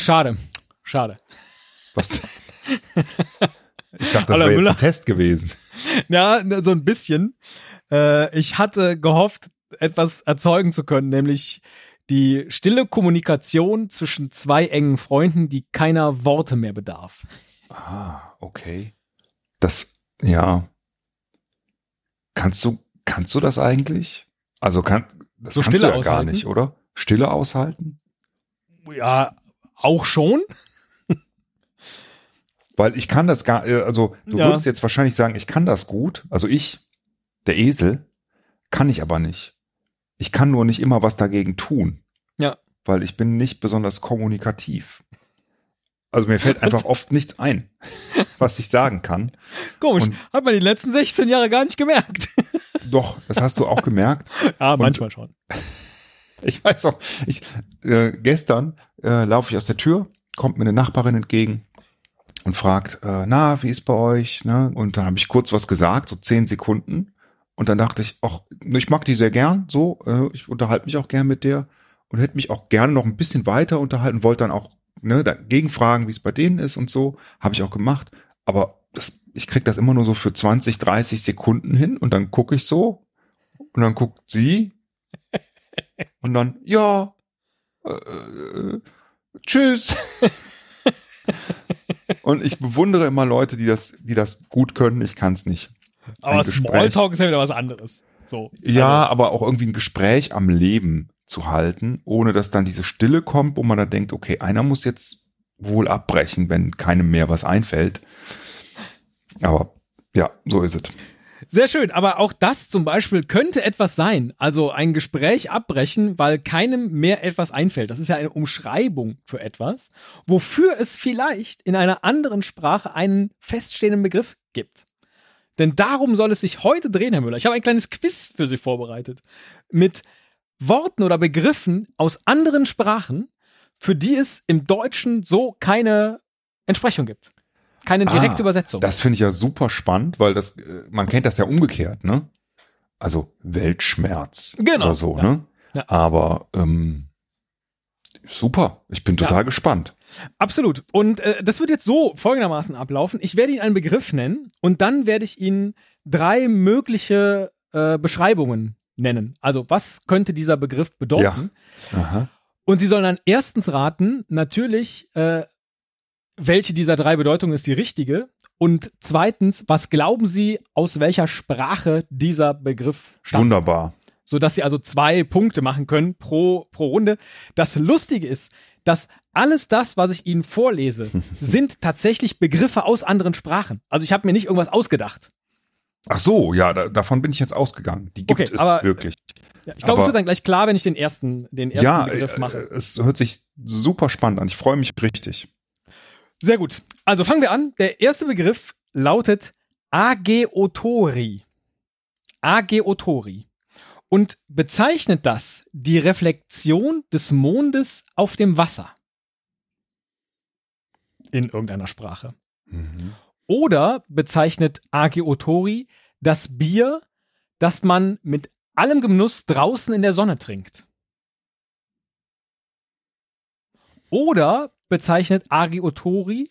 Ach, schade. Schade. Was? Ich dachte, das wäre jetzt ein Test gewesen. Ja, so ein bisschen. Äh, ich hatte gehofft, etwas erzeugen zu können, nämlich die stille Kommunikation zwischen zwei engen Freunden, die keiner Worte mehr bedarf. Ah, okay. Das, ja. Kannst du, kannst du das eigentlich? Also kann, das so kannst du ja aushalten? gar nicht, oder? Stille aushalten? Ja, auch schon. Weil ich kann das gar, äh, also du Ja. würdest jetzt wahrscheinlich sagen, ich kann das gut. Also ich, der Esel, kann ich aber nicht. Ich kann nur nicht immer was dagegen tun. Ja. Weil ich bin nicht besonders kommunikativ. Also mir fällt einfach oft nichts ein, was ich sagen kann. Komisch. Und- Hat man die letzten 16 Jahre gar nicht gemerkt. Doch, das hast du auch gemerkt. ja, manchmal schon. Ich weiß auch, ich, äh, gestern äh, laufe ich aus der Tür, kommt mir eine Nachbarin entgegen und fragt, äh, na, wie ist bei euch? Ne? Und dann habe ich kurz was gesagt, so zehn Sekunden. Und dann dachte ich, ach, ich mag die sehr gern, so, äh, ich unterhalte mich auch gern mit der und hätte mich auch gerne noch ein bisschen weiter unterhalten, wollte dann auch ne, dagegen fragen, wie es bei denen ist und so, habe ich auch gemacht. Aber das, ich krieg das immer nur so für 20, 30 Sekunden hin und dann gucke ich so und dann guckt sie und dann, ja, äh, äh, tschüss. und ich bewundere immer Leute, die das, die das gut können. Ich kann es nicht. Aber ein. Smalltalk ist ja wieder was anderes. So. Ja, Also, aber auch irgendwie ein Gespräch am Leben zu halten, ohne dass dann diese Stille kommt, wo man dann denkt, okay, einer muss jetzt wohl abbrechen, wenn keinem mehr was einfällt. Aber ja, so ist es. Sehr schön. Aber auch das zum Beispiel könnte etwas sein. Also ein Gespräch abbrechen, weil keinem mehr etwas einfällt. Das ist ja eine Umschreibung für etwas, wofür es vielleicht in einer anderen Sprache einen feststehenden Begriff gibt. Denn darum soll es sich heute drehen, Herr Müller. Ich habe ein kleines Quiz für Sie vorbereitet. Mit Worten oder Begriffen aus anderen Sprachen, für die es im Deutschen so keine Entsprechung gibt. Keine direkte Ah, Übersetzung. Das finde ich ja super spannend, weil das, äh, man kennt das ja umgekehrt, ne? Also Weltschmerz Genau, oder so, ja. ne? Ja. Aber ähm, super, ich bin total gespannt. Absolut. Und äh, das wird jetzt so folgendermaßen ablaufen. Ich werde Ihnen einen Begriff nennen und dann werde ich Ihnen drei mögliche äh, Beschreibungen nennen. Also was könnte dieser Begriff bedeuten? Aha. Und Sie sollen dann erstens raten, natürlich, äh, welche dieser drei Bedeutungen ist die richtige. Und zweitens, was glauben Sie, aus welcher Sprache dieser Begriff stammt? Wunderbar. sodass sie also zwei Punkte machen können pro, pro Runde. Das Lustige ist, dass alles das, was ich Ihnen vorlese, sind tatsächlich Begriffe aus anderen Sprachen. Also ich habe mir nicht irgendwas ausgedacht. Ach so, ja, da, davon bin ich jetzt ausgegangen. Die gibt Okay, es aber- wirklich. Ja, ich glaube, es wird dann gleich klar, wenn ich den ersten, den ersten Ja, Begriff äh, mache. es hört sich super spannend an. Ich freue mich richtig. Sehr gut. Also fangen wir an. Der erste Begriff lautet Ageotori. Ageotori. Und bezeichnet das die Reflexion des Mondes auf dem Wasser. In irgendeiner Sprache. Mhm. Oder bezeichnet Ageotori das Bier, das man mit allem Genuss draußen in der Sonne trinkt. Oder bezeichnet Ageotori,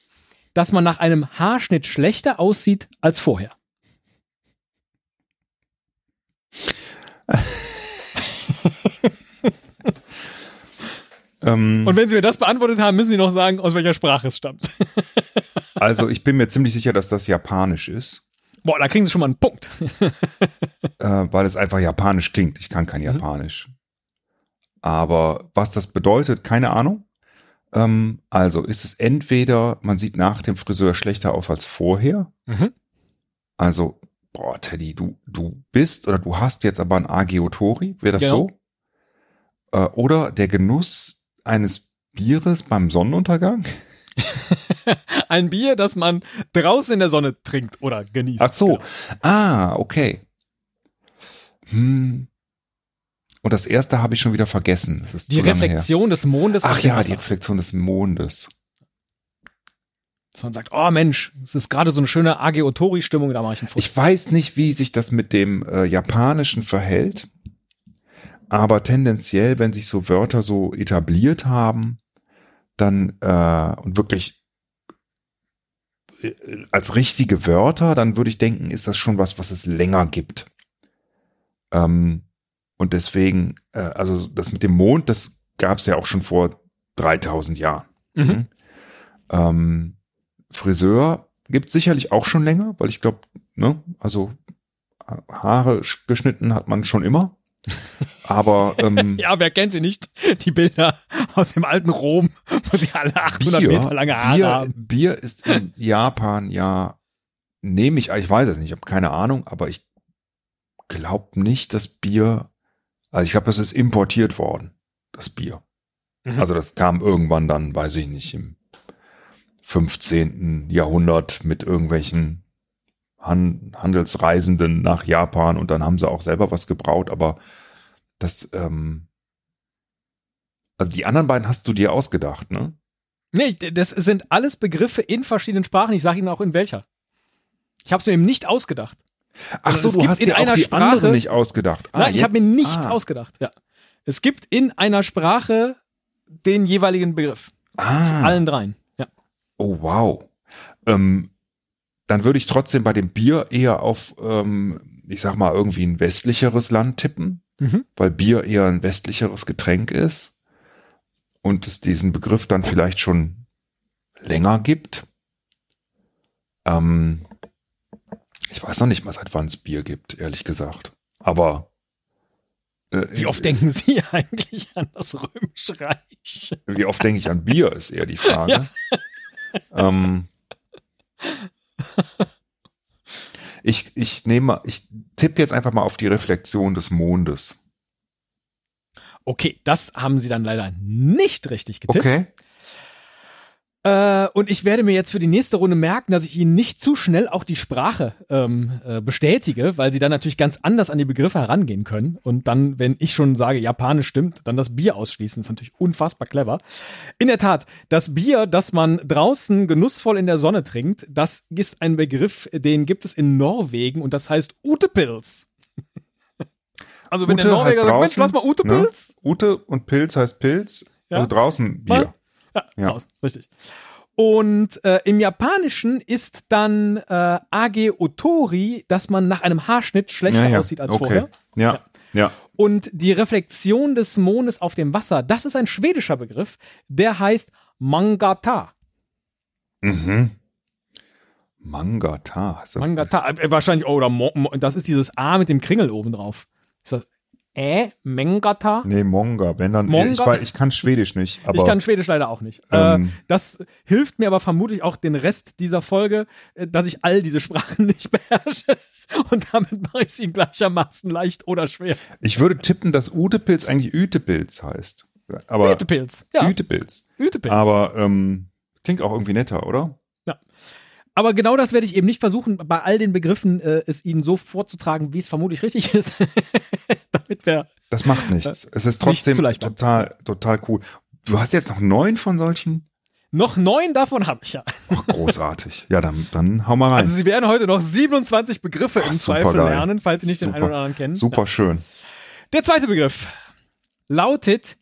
dass man nach einem Haarschnitt schlechter aussieht als vorher. Ähm, Und wenn Sie mir das beantwortet haben, müssen Sie noch sagen, aus welcher Sprache es stammt. also ich bin mir ziemlich sicher, dass das japanisch ist, Boah, da kriegen Sie schon mal einen Punkt. äh, weil es einfach japanisch klingt. Ich kann kein Japanisch. Aber was das bedeutet, keine Ahnung. Ähm, also ist es entweder, man sieht nach dem Friseur schlechter aus als vorher. Mhm. Also, boah, Teddy, du, du bist oder du hast jetzt aber ein Ageotori, wäre das Genau. so? Äh, oder der Genuss eines Bieres beim Sonnenuntergang? Ein Bier, das man draußen in der Sonne trinkt oder genießt. Ach so. Genau. Ah, okay. Hm. Und das erste habe ich schon wieder vergessen. Die Reflexion des Mondes Her. Ach ja, die. Reflexion des Mondes. Dass man sagt, oh Mensch, es ist gerade so eine schöne Ageotori-Stimmung, da mache ich einen Fuß. Ich weiß nicht, wie sich das mit dem äh, Japanischen verhält, aber tendenziell, wenn sich so Wörter so etabliert haben, dann äh, und wirklich äh, als richtige Wörter, dann würde ich denken, ist das schon was, was es länger gibt. Ähm, und deswegen, äh, also das mit dem Mond, das gab es ja auch schon vor 3000 Jahren. Mhm. Ähm, Friseur gibt sicherlich auch schon länger, weil ich glaube, ne, also Haare geschnitten hat man schon immer. Aber ähm, Ja, wer kennt sie nicht? Die Bilder aus dem alten Rom, wo sie alle 800 Meter lange Haare Bier, haben. Bier ist in Japan ja, nehme ich, ich weiß es nicht, ich habe keine Ahnung, aber ich glaube nicht, dass Bier, also ich glaube, das ist importiert worden, das Bier. Mhm. Also das kam irgendwann dann, weiß ich nicht, im 15. Jahrhundert mit irgendwelchen Han Handelsreisenden nach Japan und dann haben sie auch selber was gebraut, aber das, ähm, also die anderen beiden hast du dir ausgedacht, ne? Nee, das sind alles Begriffe in verschiedenen Sprachen. Ich sage Ihnen auch in welcher. Ich habe es mir eben nicht ausgedacht. Ach Also so, es du gibt hast in dir einer die Sprache- anderen nicht ausgedacht. Ah, Nein, ich habe mir nichts ah. ausgedacht. Ja. Es gibt in einer Sprache den jeweiligen Begriff. Ah, Allen dreien. Ja. oh wow. Ähm, dann würde ich trotzdem bei dem Bier eher auf, ähm, ich sag mal, irgendwie ein westlicheres Land tippen, Mhm. weil Bier eher ein westlicheres Getränk ist und es diesen Begriff dann vielleicht schon länger gibt. Ähm, ich weiß noch nicht mal, seit wann es Bier gibt, ehrlich gesagt. Aber äh, Wie oft denken Sie eigentlich an das Römische Reich? Wie oft denke ich an Bier, ist eher die Frage. Ja. Ähm, ich, ich nehme, ich tippe jetzt einfach mal auf die Reflexion des Mondes. Okay, das haben Sie dann leider nicht richtig getippt. Okay. Äh, und ich werde mir jetzt für die nächste Runde merken, dass ich Ihnen nicht zu schnell auch die Sprache ähm, äh, bestätige, weil Sie dann natürlich ganz anders an die Begriffe herangehen können. Und dann, wenn ich schon sage, Japanisch stimmt, dann das Bier ausschließen. Das ist natürlich unfassbar clever. In der Tat, das Bier, das man draußen genussvoll in der Sonne trinkt, das ist ein Begriff, den gibt es in Norwegen und das heißt Utepils. Also wenn Ute der Norweger sagt, Mensch, draußen, lass mal Utepils. Ute und Pilz heißt Pilz, Ja. also draußen Bier. Mal- Ja, Ja. raus, richtig. Und äh, im Japanischen ist dann äh, Age Otori, dass man nach einem Haarschnitt schlechter aussieht als okay. vorher. Ja, ja. Und die Reflexion des Mondes auf dem Wasser, das ist ein schwedischer Begriff, der heißt Mangata. Mhm. Mangata. Mangata, äh, wahrscheinlich, oh, oder Mo, Mo, das ist dieses A mit dem Kringel oben drauf. Ist das Äh, Mengata? Nee, Monga. Wenn dann, Monga? Ich, ich kann Schwedisch nicht, ich kann Schwedisch leider auch nicht. Ähm. äh, das hilft mir aber vermutlich auch den Rest dieser Folge, äh, dass ich all diese Sprachen nicht beherrsche. Und damit mache ich sie ihm gleichermaßen leicht oder schwer. ich würde tippen, dass Utepilz eigentlich Ütepilz heißt. Aber Ütepilz. Ja, Ütepilz. Ütepilz. Aber ähm, klingt auch irgendwie netter, oder? Aber genau das werde ich eben nicht versuchen, bei all den Begriffen äh, es Ihnen so vorzutragen, wie es vermutlich richtig ist. Damit wir. Das macht nichts. Es ist trotzdem total, total cool. Du hast jetzt noch neun von solchen? Noch neun davon habe ich ja. Ach, großartig. ja, dann, dann hau mal rein. Also Sie werden heute noch 27 Begriffe Ach, im Zweifel supergeil. lernen, falls Sie nicht den Super. einen oder anderen kennen. Super schön. Der zweite Begriff lautet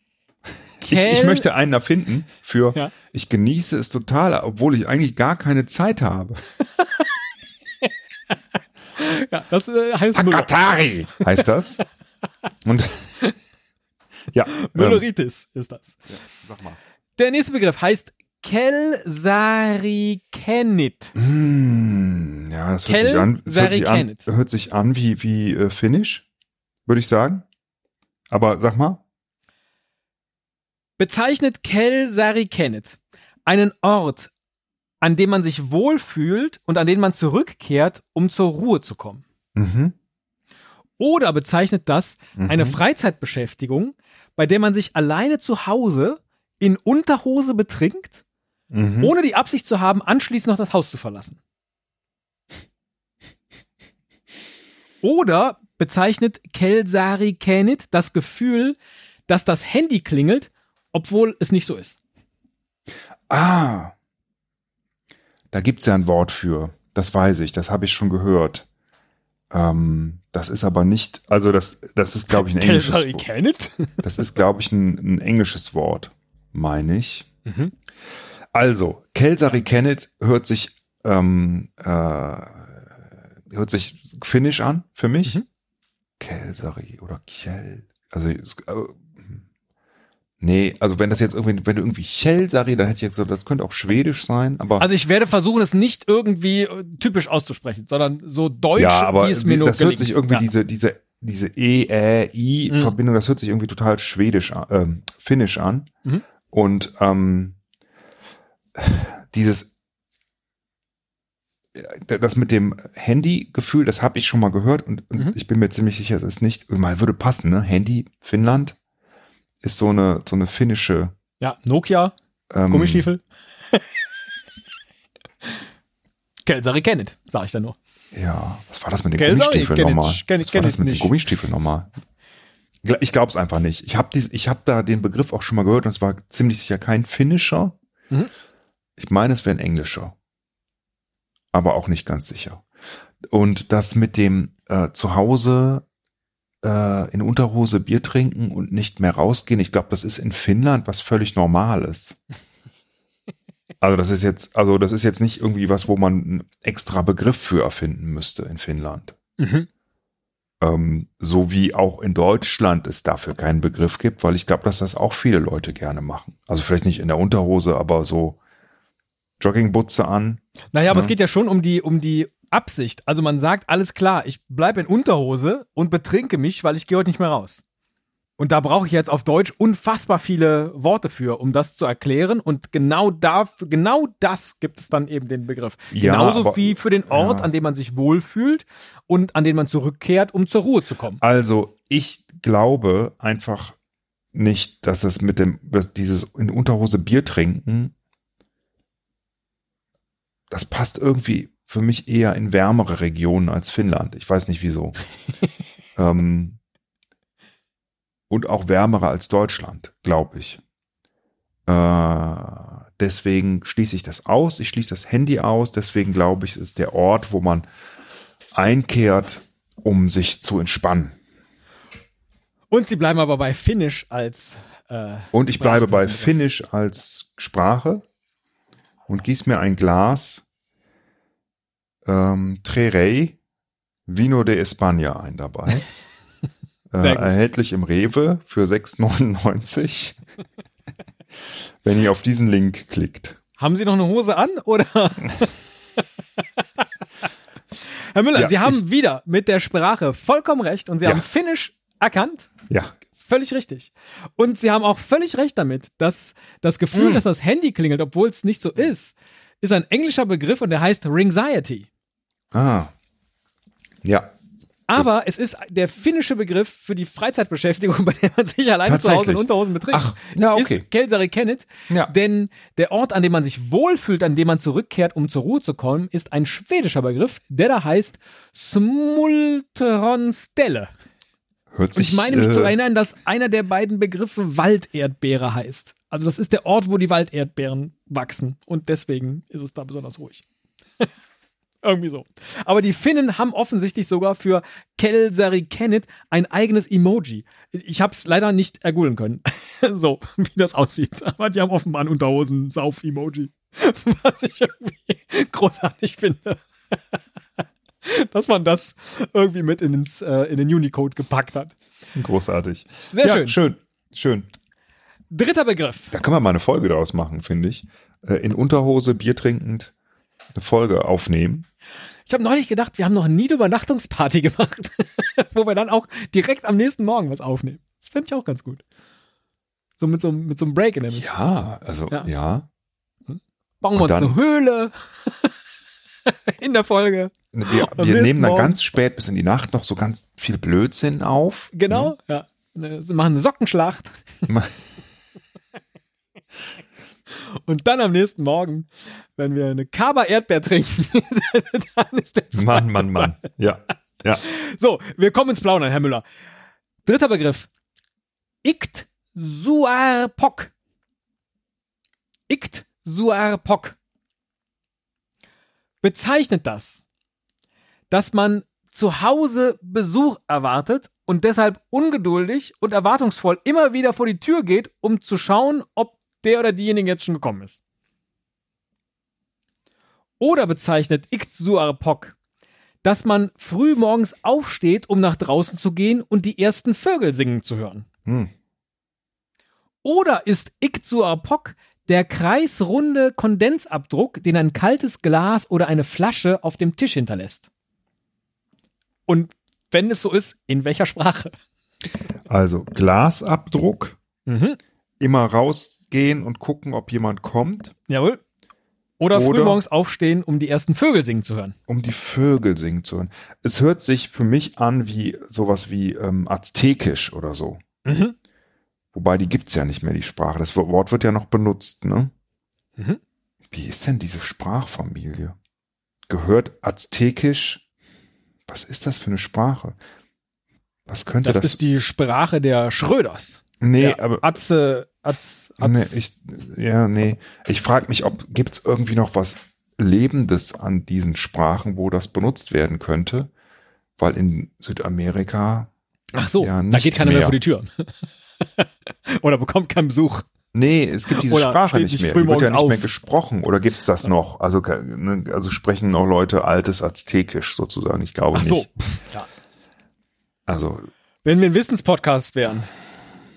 Ich, ich möchte einen erfinden für, Ja. ich genieße es total, obwohl ich eigentlich gar keine Zeit habe. Ja, das äh, heißt Müller. Akatari heißt das. Und ja, ähm, Mülleritis ist das. sag mal. Der nächste Begriff heißt Kelsarikenit. Hm, ja, das hört sich an, das hört sich an, hört sich an wie, wie äh, Finnisch, würde ich sagen. Aber sag mal. Bezeichnet Kelsarikenit einen Ort, an dem man sich wohlfühlt und an den man zurückkehrt, um zur Ruhe zu kommen. Mhm. Oder bezeichnet das Mhm. eine Freizeitbeschäftigung, bei der man sich alleine zu Hause in Unterhose betrinkt, Mhm. ohne die Absicht zu haben, anschließend noch das Haus zu verlassen. Oder bezeichnet Kelsari Kenit das Gefühl, dass das Handy klingelt, obwohl es nicht so ist. Ah. Da gibt's ja ein Wort für. Das weiß ich, das habe ich schon gehört. Ähm, das ist aber nicht, also das, das ist, glaube ich, ein englisches Kelsari Wort. Das ist, glaube ich, ein, ein englisches Wort, meine ich. Mhm. Also, Kelsari Kenneth hört sich, ähm, äh, hört sich finnisch an für mich. Mhm. Kelsari oder Kjell. Also, es- äh, nee, also wenn das jetzt irgendwie, wenn du irgendwie Kjellsari, dann hätte ich jetzt gesagt, das könnte auch schwedisch sein, aber Also ich werde versuchen, es nicht irgendwie äh, typisch auszusprechen, sondern so deutsch, ja, aber wie es die, mir nur das hört sich irgendwie ja. diese, diese, diese E, Ä, I Mhm. Verbindung, das hört sich irgendwie total schwedisch, an- ähm, finnisch an. Mhm. Und ähm, dieses äh, das mit dem Handy-Gefühl, das habe ich schon mal gehört und, und Mhm. ich bin mir ziemlich sicher, es ist nicht, mal würde passen, ne? Handy, Finnland ist so eine, so eine finnische Ja, Nokia, ähm, Gummistiefel. Kelsari Kenneth, sag ich dann nur. Ja, was war das mit den Kelsari, Gummistiefeln nochmal? kenn ich- was war das mit nicht. den Gummistiefeln nochmal? Ich glaube es einfach nicht. Ich habe hab da den Begriff auch schon mal gehört und es war ziemlich sicher kein finnischer. Mhm. Ich meine, es wäre ein englischer. Aber auch nicht ganz sicher. Und das mit dem äh, zu Hause äh, in Unterhose Bier trinken und nicht mehr rausgehen, ich glaube, das ist in Finnland was völlig Normales. Also das ist jetzt, also das ist jetzt nicht irgendwie was, wo man einen extra Begriff für erfinden müsste in Finnland. Mhm. Ähm, so wie auch in Deutschland es dafür keinen Begriff gibt, weil ich glaube, dass das auch viele Leute gerne machen. Also vielleicht nicht in der Unterhose, aber so Joggingbutze an. Naja, aber Ja. es geht ja schon um die, um die Absicht. Also man sagt, alles klar, ich bleibe in Unterhose und betrinke mich, weil ich gehe heute nicht mehr raus. Und da brauche ich jetzt auf Deutsch unfassbar viele Worte für, um das zu erklären. Und genau dafür, genau das gibt es dann eben den Begriff. Ja, Genauso aber- wie für den Ort, ja. an dem man sich wohlfühlt und an den man zurückkehrt, um zur Ruhe zu kommen. Also ich glaube einfach nicht, dass es mit dem, dass dieses in Unterhose Bier trinken, das passt irgendwie für mich eher in wärmere Regionen als Finnland. Ich weiß nicht wieso. ähm, und auch wärmere als Deutschland, glaube ich. Äh, deswegen schließe ich das aus. Ich schließe das Handy aus. Deswegen glaube ich, es ist der Ort, wo man einkehrt, um sich zu entspannen. Und sie bleiben aber bei Finnisch als äh, Und ich Sprache bleibe bei. Finnisch als Sprache und gieß mir ein Glas ähm, Trerei Vino de España ein dabei. äh, erhältlich im Rewe für 6,99. Wenn ihr auf diesen Link klickt. Haben Sie noch eine Hose an oder? Herr Müller, Ja, Sie haben wieder mit der Sprache vollkommen recht und Sie Ja. haben Finnisch erkannt. Ja, Völlig richtig. Und Sie haben auch völlig recht damit, dass das Gefühl, Mm. dass das Handy klingelt, obwohl es nicht so ist, ist ein englischer Begriff und der heißt Ringsiety. Ah. Ja, Aber es ist der finnische Begriff für die Freizeitbeschäftigung, bei der man sich alleine zu Hause in. Unterhosen betrinkt. Ach, ja, okay. Ist Kelsari Kennet. Ja. Denn der Ort, an dem man sich wohlfühlt, an dem man zurückkehrt, um zur Ruhe zu kommen, ist ein schwedischer Begriff, der da heißt Smultronstelle. hört Und sich. ich meine mich äh, zu erinnern, dass einer der beiden Begriffe Walderdbeere heißt. Also das ist der Ort, wo die Walderdbeeren wachsen. Und deswegen ist es da besonders ruhig. Irgendwie so. Aber die Finnen haben offensichtlich sogar für Kelsari Kennet ein eigenes Emoji. Ich, habe es leider nicht ergoogeln können. so, wie das aussieht. Aber die haben offenbar ein Unterhosen-Sauf-Emoji. Was ich irgendwie großartig finde. Dass man das irgendwie mit ins, äh, in den Unicode gepackt hat. Großartig. Sehr ja, schön. Schön, schön. Dritter Begriff. Da können wir mal eine Folge daraus machen, finde ich. Äh, in Unterhose, Bier trinkend, eine Folge aufnehmen. Ich habe neulich gedacht, wir haben noch nie eine Übernachtungsparty gemacht, wo wir dann auch direkt am nächsten Morgen was aufnehmen. Das fände ich auch ganz gut. So mit so, einem- mit so einem Break in der Mitte. Ja, also Ja. ja. Bauen wir uns dann- eine Höhle in der Folge. Wir, Am wir nächsten nehmen dann Morgen. ganz spät bis in die Nacht noch so ganz viel Blödsinn auf. Genau, ja. Ne, Sie machen eine Sockenschlacht. Und dann am nächsten Morgen, wenn wir eine Kaba Erdbeer trinken, dann ist der Mann, Mann, Mann. Ja, ja. So, wir kommen ins Plaudern, Herr Müller. Dritter Begriff. Ikt Suarpok. Ikt Suarpok. Bezeichnet das, dass man zu Hause Besuch erwartet und deshalb ungeduldig und erwartungsvoll immer wieder vor die Tür geht, um zu schauen, ob der oder diejenige jetzt schon gekommen ist. Oder bezeichnet Iktsuarpok, dass man früh morgens aufsteht, um nach draußen zu gehen und die ersten Vögel singen zu hören. Hm. Oder ist Iktsuarpok der kreisrunde Kondensabdruck, den ein kaltes Glas oder eine Flasche auf dem Tisch hinterlässt? Und wenn es so ist, in welcher Sprache? Also Glasabdruck, Mhm. Immer rausgehen und gucken, ob jemand kommt, Jawohl. Oder, Oder- frühmorgens aufstehen, um die ersten Vögel singen zu hören. um die Vögel singen zu hören. Es hört sich für mich an wie sowas wie ähm, Aztekisch oder so. Mhm. Wobei die gibt's ja nicht mehr, die Sprache. Das Wort wird ja noch benutzt, ne? Mhm. Wie ist denn diese Sprachfamilie? Gehört Aztekisch? Was ist das für eine Sprache? Was könnte Das, das? ist die Sprache der Schröders. Nee, der aber Atze, Atz, Atz. nee, ich, ja, nee. Ich frage mich, ob gibt's irgendwie noch was Lebendes an diesen Sprachen, wo das benutzt werden könnte? Weil in Südamerika Ach so, ja, da geht keiner mehr mehr. vor die Tür. Oder bekommt keinen Besuch. Nee, es gibt diese Oder Sprache nicht mehr. Die wird ja nicht mehr auf. gesprochen. Oder gibt's das noch? Also, ne, also sprechen noch Leute altes Aztekisch sozusagen. Ich glaube Ach so. nicht. Ja. Also, Wenn wir ein Wissenspodcast wären,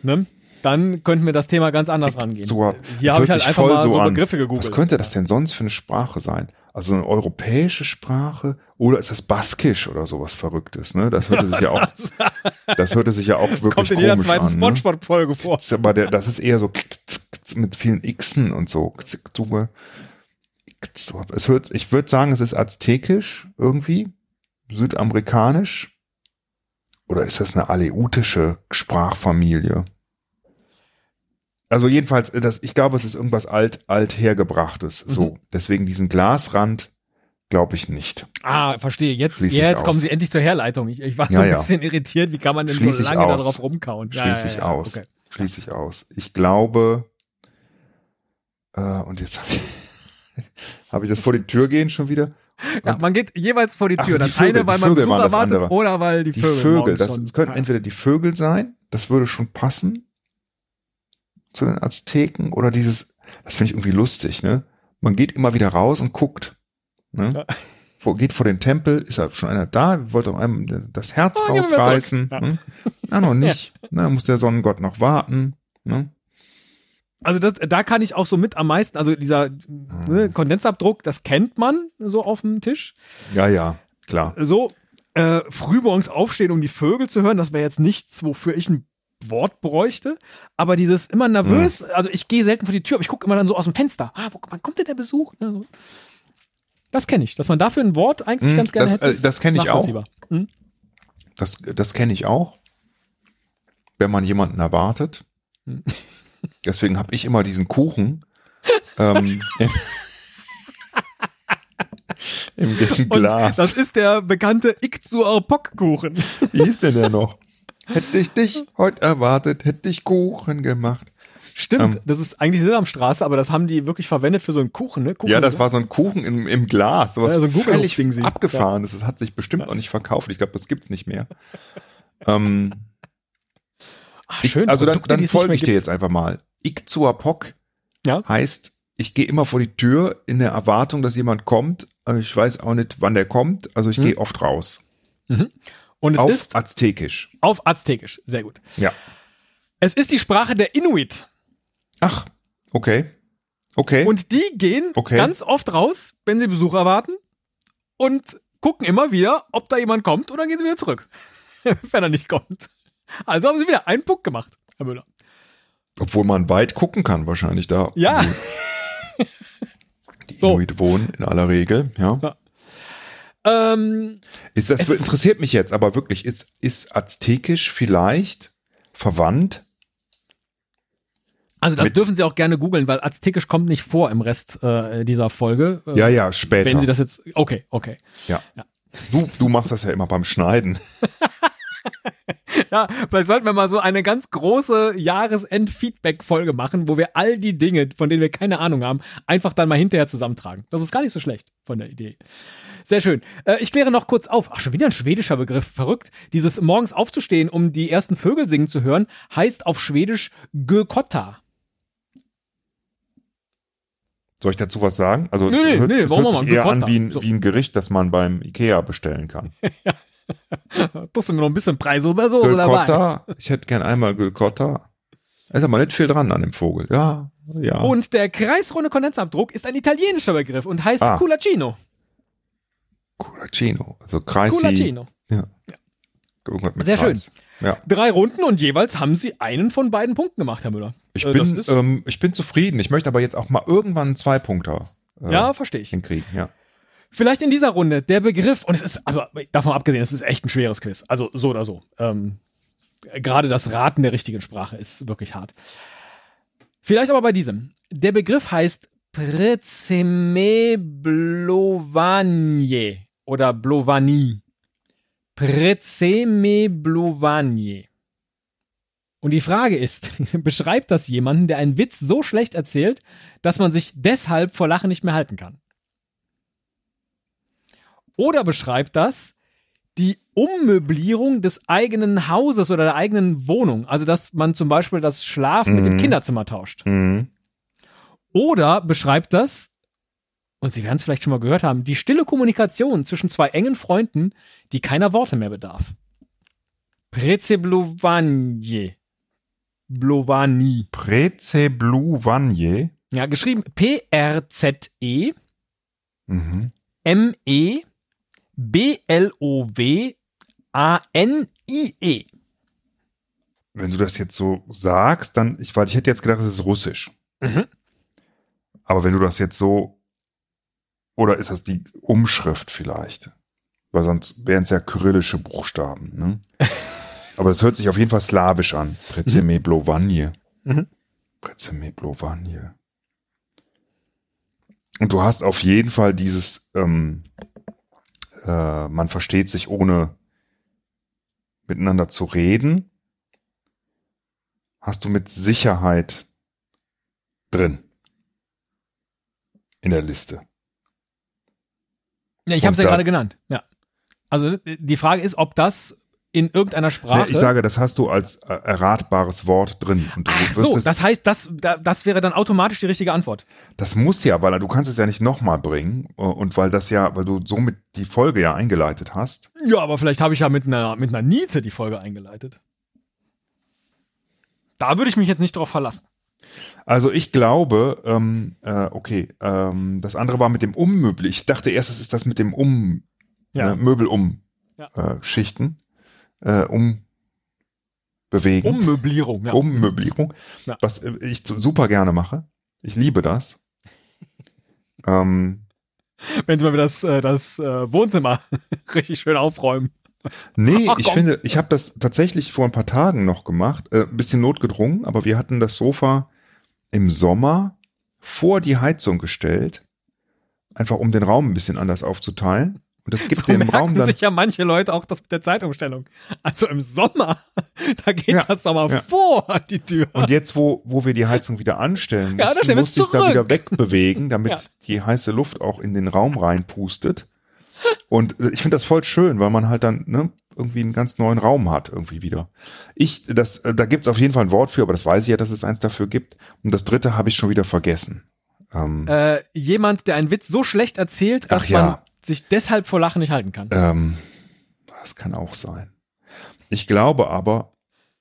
ne, dann könnten wir das Thema ganz anders rangehen. so, Hier habe ich halt einfach mal so an. Begriffe gegoogelt. Was könnte das denn sonst für eine Sprache sein? Also eine europäische Sprache? Oder ist das Baskisch oder sowas Verrücktes? Ne? Das hörte sich ja auch, das hörte sich ja auch wirklich kommt in jeder zweiten. Ne? Spongebob-Folge vor. Das ist aber der, das ist eher so mit vielen Xen und so. Es hört, ich würde sagen, es ist aztekisch irgendwie, südamerikanisch. Oder ist das eine aleutische Sprachfamilie? Also jedenfalls, das, ich glaube, es ist irgendwas alt, althergebrachtes. So, deswegen diesen Glasrand glaube ich nicht. Ah, verstehe. Jetzt, jetzt kommen Sie endlich zur Herleitung. Ich, ich war so Ja, ein ja. bisschen irritiert. Wie kann man denn Schließ so lange darauf rumkauen? Schließe ja, ich aus. Okay. Schließe ich aus. Ich glaube, äh, und jetzt habe ich, hab ich das vor die Tür gehen schon wieder. Ja, man geht jeweils vor die Ach, Tür. die das Vögel, eine, weil die man Vögel Besuch waren das erwartet andere. oder weil die Die Vögel, Vögel, morgens das könnten entweder die Vögel sein, das würde schon passen zu den Azteken, oder dieses, das finde ich irgendwie lustig, ne? Man geht immer wieder raus und guckt. Ne? Ja. Geht vor den Tempel, ist ja schon einer da, wollte einem das Herz wieder rausreißen. Ne? Na, noch nicht. Na, muss der Sonnengott noch warten. Ne? Also das, da kann ich auch so mit am meisten, also dieser ne, Kondensabdruck, das kennt man so auf dem Tisch. Ja, ja, klar. So äh, frühmorgens aufstehen, um die Vögel zu hören, das wäre jetzt nichts, wofür ich ein Wort bräuchte. Aber dieses immer nervös, also ich gehe selten vor die Tür, aber ich gucke immer dann so aus dem Fenster. Ah, wo, wann kommt denn der Besuch? Ne, so. Das kenne ich, dass man dafür ein Wort eigentlich Hm, ganz gerne das, hätte. äh, das kenn ich auch. Hm? Das, das kenne ich auch. Wenn man jemanden erwartet. Hm. Deswegen habe ich immer diesen Kuchen ähm, im, im, im Und Glas. das ist der bekannte Ikzuarpok-Kuchen. Wie hieß denn der noch? Hätte ich dich heute erwartet, hätte ich Kuchen gemacht. Stimmt, Ähm. das ist eigentlich Sesamstraße, aber das haben die wirklich verwendet für so einen Kuchen, ne? Kuchen Ja, das war so ein Kuchen im, im Glas. Sowas Ja, so ein völlig Ding sie. abgefahrenes. Das hat sich bestimmt auch nicht verkauft. Ich glaube, das gibt's nicht mehr. ähm, Ach, Ich, schön, also dann, Produkte, dann die es nicht folge ich dir jetzt einfach mal. Ikzuapok Ja. heißt, ich gehe immer vor die Tür in der Erwartung, dass jemand kommt. Aber Ich weiß auch nicht, wann der kommt. Also ich Hm. gehe oft raus. Und es Auf ist Aztekisch. auf Aztekisch. Sehr gut. Ja. Es ist die Sprache der Inuit. Ach, okay. Okay. Und die gehen Okay. ganz oft raus, wenn sie Besuch erwarten und gucken immer wieder, ob da jemand kommt oder gehen sie wieder zurück, wenn er nicht kommt. Also haben sie wieder einen Punkt gemacht, Herr Müller. Obwohl man weit gucken kann, wahrscheinlich da. Ja. Die So. Inuit wohnen in aller Regel, ja. Ja. Ähm, Ist das ist- interessiert mich jetzt aber wirklich. Ist, ist Aztekisch vielleicht verwandt? also das Mit- dürfen Sie auch gerne googeln, weil Aztekisch kommt nicht vor im Rest äh, dieser Folge. Äh, Ja, ja, später. Wenn Sie das jetzt, okay, okay. ja. Ja. Du, du machst das ja immer beim Schneiden. Ja, vielleicht sollten wir mal so eine ganz große Jahresend-Feedback-Folge machen, wo wir all die Dinge, von denen wir keine Ahnung haben, einfach dann mal hinterher zusammentragen. Das ist gar nicht so schlecht von der Idee. Sehr schön. Äh, ich kläre noch kurz auf. Ach, schon wieder ein schwedischer Begriff. Verrückt. Dieses morgens aufzustehen, um die ersten Vögel singen zu hören, heißt auf Schwedisch Gökotta. Soll ich dazu was sagen? Also Nee, es nee, hört, nee, es hört sich eher an wie ein, So. wie ein Gericht, das man beim Ikea bestellen kann. Tust du mir noch ein bisschen Preis oder so dabei? Ich hätte gern einmal Gülcotta. Da ist aber nicht viel dran an dem Vogel. Ja, ja. Und der kreisrunde Kondensabdruck ist ein italienischer Begriff und heißt Ah. Culacino. Culacino. Also Kreisi. Culacino. Irgendwas mit Sehr schön. Kreis. Ja. Drei Runden und jeweils haben sie einen von beiden Punkten gemacht, Herr Müller. Ich Äh, bin, ähm, ich bin zufrieden. Ich möchte aber jetzt auch mal irgendwann einen Zwei-Punkter äh, ja, verstehe ich. hinkriegen. Ja. Vielleicht in dieser Runde der Begriff, und es ist, aber davon abgesehen, es ist echt ein schweres Quiz. Also so oder so. Ähm, gerade das Raten der richtigen Sprache ist wirklich hart. Vielleicht aber bei diesem. Der Begriff heißt Prezeme Blovanie oder Blovani. Prezeme Blovanie. Und die Frage ist, beschreibt das jemanden, der einen Witz so schlecht erzählt, dass man sich deshalb vor Lachen nicht mehr halten kann? Oder beschreibt das die Ummöblierung des eigenen Hauses oder der eigenen Wohnung? Also, dass man zum Beispiel das Schlafen mit dem Mhm. Kinderzimmer tauscht. Mhm. Oder beschreibt das, und Sie werden es vielleicht schon mal gehört haben, die stille Kommunikation zwischen zwei engen Freunden, die keiner Worte mehr bedarf. Prezeblovanie. Blovani. Preze Blue Vanier. Ja, geschrieben P-R-Z-E Mhm. M-E B-L-O-W-A-N-I-E. Wenn du das jetzt so sagst, dann, ich, weil ich hätte jetzt gedacht, es ist Russisch. Mhm. Aber wenn du das jetzt so, oder ist das die Umschrift vielleicht? Weil sonst wären es ja kyrillische Buchstaben. Ne? Aber es hört sich auf jeden Fall slawisch an. Prezeme Blovanje. Mhm. Prezeme Blovanje. Und du hast auf jeden Fall dieses, ähm, äh, man versteht sich ohne miteinander zu reden. Hast du mit Sicherheit drin in der Liste. Ja, ich habe es ja gerade genannt. Ja. Also die Frage ist, ob das in irgendeiner Sprache. Nee, ich sage, das hast du als äh, erratbares Wort drin. Und du Ach so, das heißt, das, da- das wäre dann automatisch die richtige Antwort. das muss ja, weil du kannst es ja nicht nochmal bringen äh, und weil das ja, weil du somit die Folge ja eingeleitet hast. Ja, aber vielleicht habe ich ja mit einer, mit einer Niete die Folge eingeleitet. Da würde ich mich jetzt nicht drauf verlassen. Also ich glaube, ähm, äh, okay, ähm, das andere war mit dem Ummöbel. Ich dachte erst, das ist das mit dem Um, Ja. äh, Möbel um Ja. äh, Schichten, äh, um bewegen. Ummöblierung, ja. Ummöblierung, Ja. was äh, ich super gerne mache. Ich liebe das. ähm, Wenn sie mal das, äh, das äh, Wohnzimmer richtig schön aufräumen. nee, Ach, ich finde, ich habe das tatsächlich vor ein paar Tagen noch gemacht, äh, ein bisschen notgedrungen, aber wir hatten das Sofa im Sommer vor die Heizung gestellt, einfach um den Raum ein bisschen anders aufzuteilen. Und das gibt so dem merken Raum dann sich ja manche Leute auch das mit der Zeitumstellung. Also im Sommer, da geht Ja, das doch mal ja. vor die Tür. Und jetzt, wo, wo wir die Heizung wieder anstellen Ja, da mussten, stellen wir musste ich es da wieder wegbewegen, damit Ja. die heiße Luft auch in den Raum reinpustet. Und äh, ich finde das voll schön, weil man halt dann ne, irgendwie einen ganz neuen Raum hat, irgendwie wieder. Ich, das, äh, da gibt's auf jeden Fall ein Wort für, aber das weiß ich ja, dass es eins dafür gibt. Und das dritte habe ich schon wieder vergessen. Ähm, Äh, jemand, der einen Witz so schlecht erzählt, dass Ach ja. man sich deshalb vor Lachen nicht halten kann. Ähm, das kann auch sein. Ich glaube aber,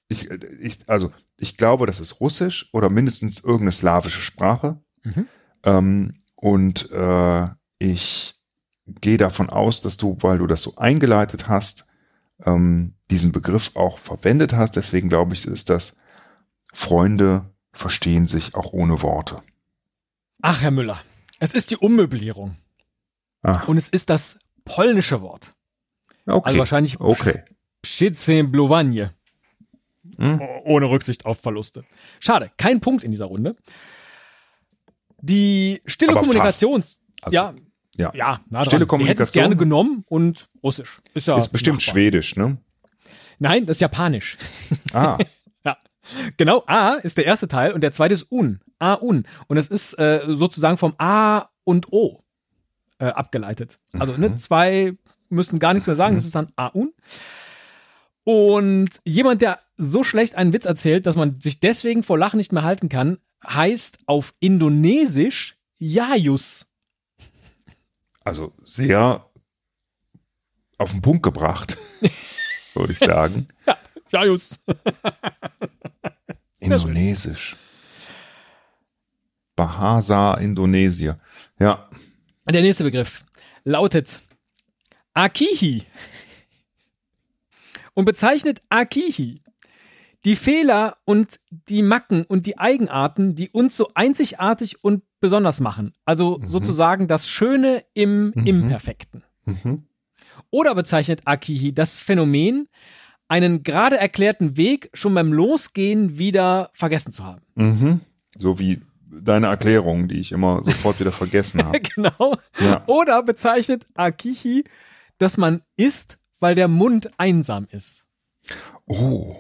ich, ich, also ich glaube, das ist Russisch oder mindestens irgendeine slawische Sprache. Mhm. Ähm, und äh, ich gehe davon aus, dass du, weil du das so eingeleitet hast, ähm, diesen Begriff auch verwendet hast. Deswegen glaube ich, ist das Freunde verstehen sich auch ohne Worte. Ach, Herr Müller, es ist die Ummöblierung. Ah, Und es ist das polnische Wort. okay. Also wahrscheinlich okay. Przyblowanie. Hm? Ohne Rücksicht auf Verluste. Schade, kein Punkt in dieser Runde. Die stille Aber Kommunikation. Also, ja, ja. ja, nah dran. Stille Sie Kommunikation. gerne genommen und Russisch. Ist ja Ist bestimmt machbar. Schwedisch, ne? Nein, das ist Japanisch. Ah, Genau, A ist der erste Teil und der zweite ist Un. A, Un. Und es ist äh, sozusagen vom A und O äh, abgeleitet. Also ne, Mhm. zwei müssen gar nichts mehr sagen, das ist dann A, Un. Und jemand, der so schlecht einen Witz erzählt, dass man sich deswegen vor Lachen nicht mehr halten kann, heißt auf Indonesisch Jajus. Also sehr auf den Punkt gebracht, würde ich sagen. Ja, Jajus. Indonesisch. Bahasa Indonesier. Ja. Der nächste Begriff lautet Akihi und bezeichnet Akihi die Fehler und die Macken und die Eigenarten, die uns so einzigartig und besonders machen. Also Mhm. sozusagen das Schöne im Mhm. Imperfekten. Mhm. Oder bezeichnet Akihi das Phänomen, einen gerade erklärten Weg schon beim Losgehen wieder vergessen zu haben. Mhm. So wie deine Erklärung, die ich immer sofort wieder vergessen habe. genau. Ja. Oder bezeichnet Akihi, dass man isst, weil der Mund einsam ist. Oh.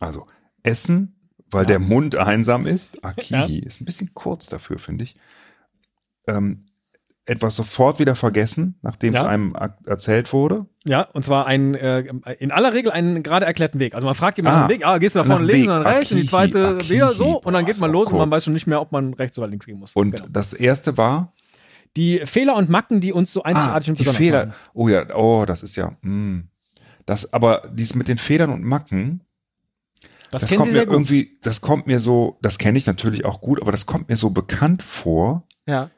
Also Essen, weil Ja. der Mund einsam ist. Akihi ist ein bisschen kurz dafür, finde ich. Ähm, etwas sofort wieder vergessen, nachdem es Ja. einem ak- erzählt wurde. Ja, und zwar ein, äh, in aller Regel einen gerade erklärten Weg. Also man fragt jemanden Ah, den Weg, ah, gehst du da nach vorne links Weg. und dann rechts und die Akihi, zweite Akihi. wieder so und dann Boah, geht man los und man kurz. weiß schon nicht mehr, ob man rechts oder links gehen muss. Und Genau. das erste war Die Fehler und Macken, die uns so ah, einzigartig und die besonders Fehler. machen. Oh ja, oh, das ist ja. Mh. Das, aber dies mit den Federn und Macken, Das, das kommt mir irgendwie, das kommt mir so, das kenne ich natürlich auch gut, aber das kommt mir so bekannt vor, Ja.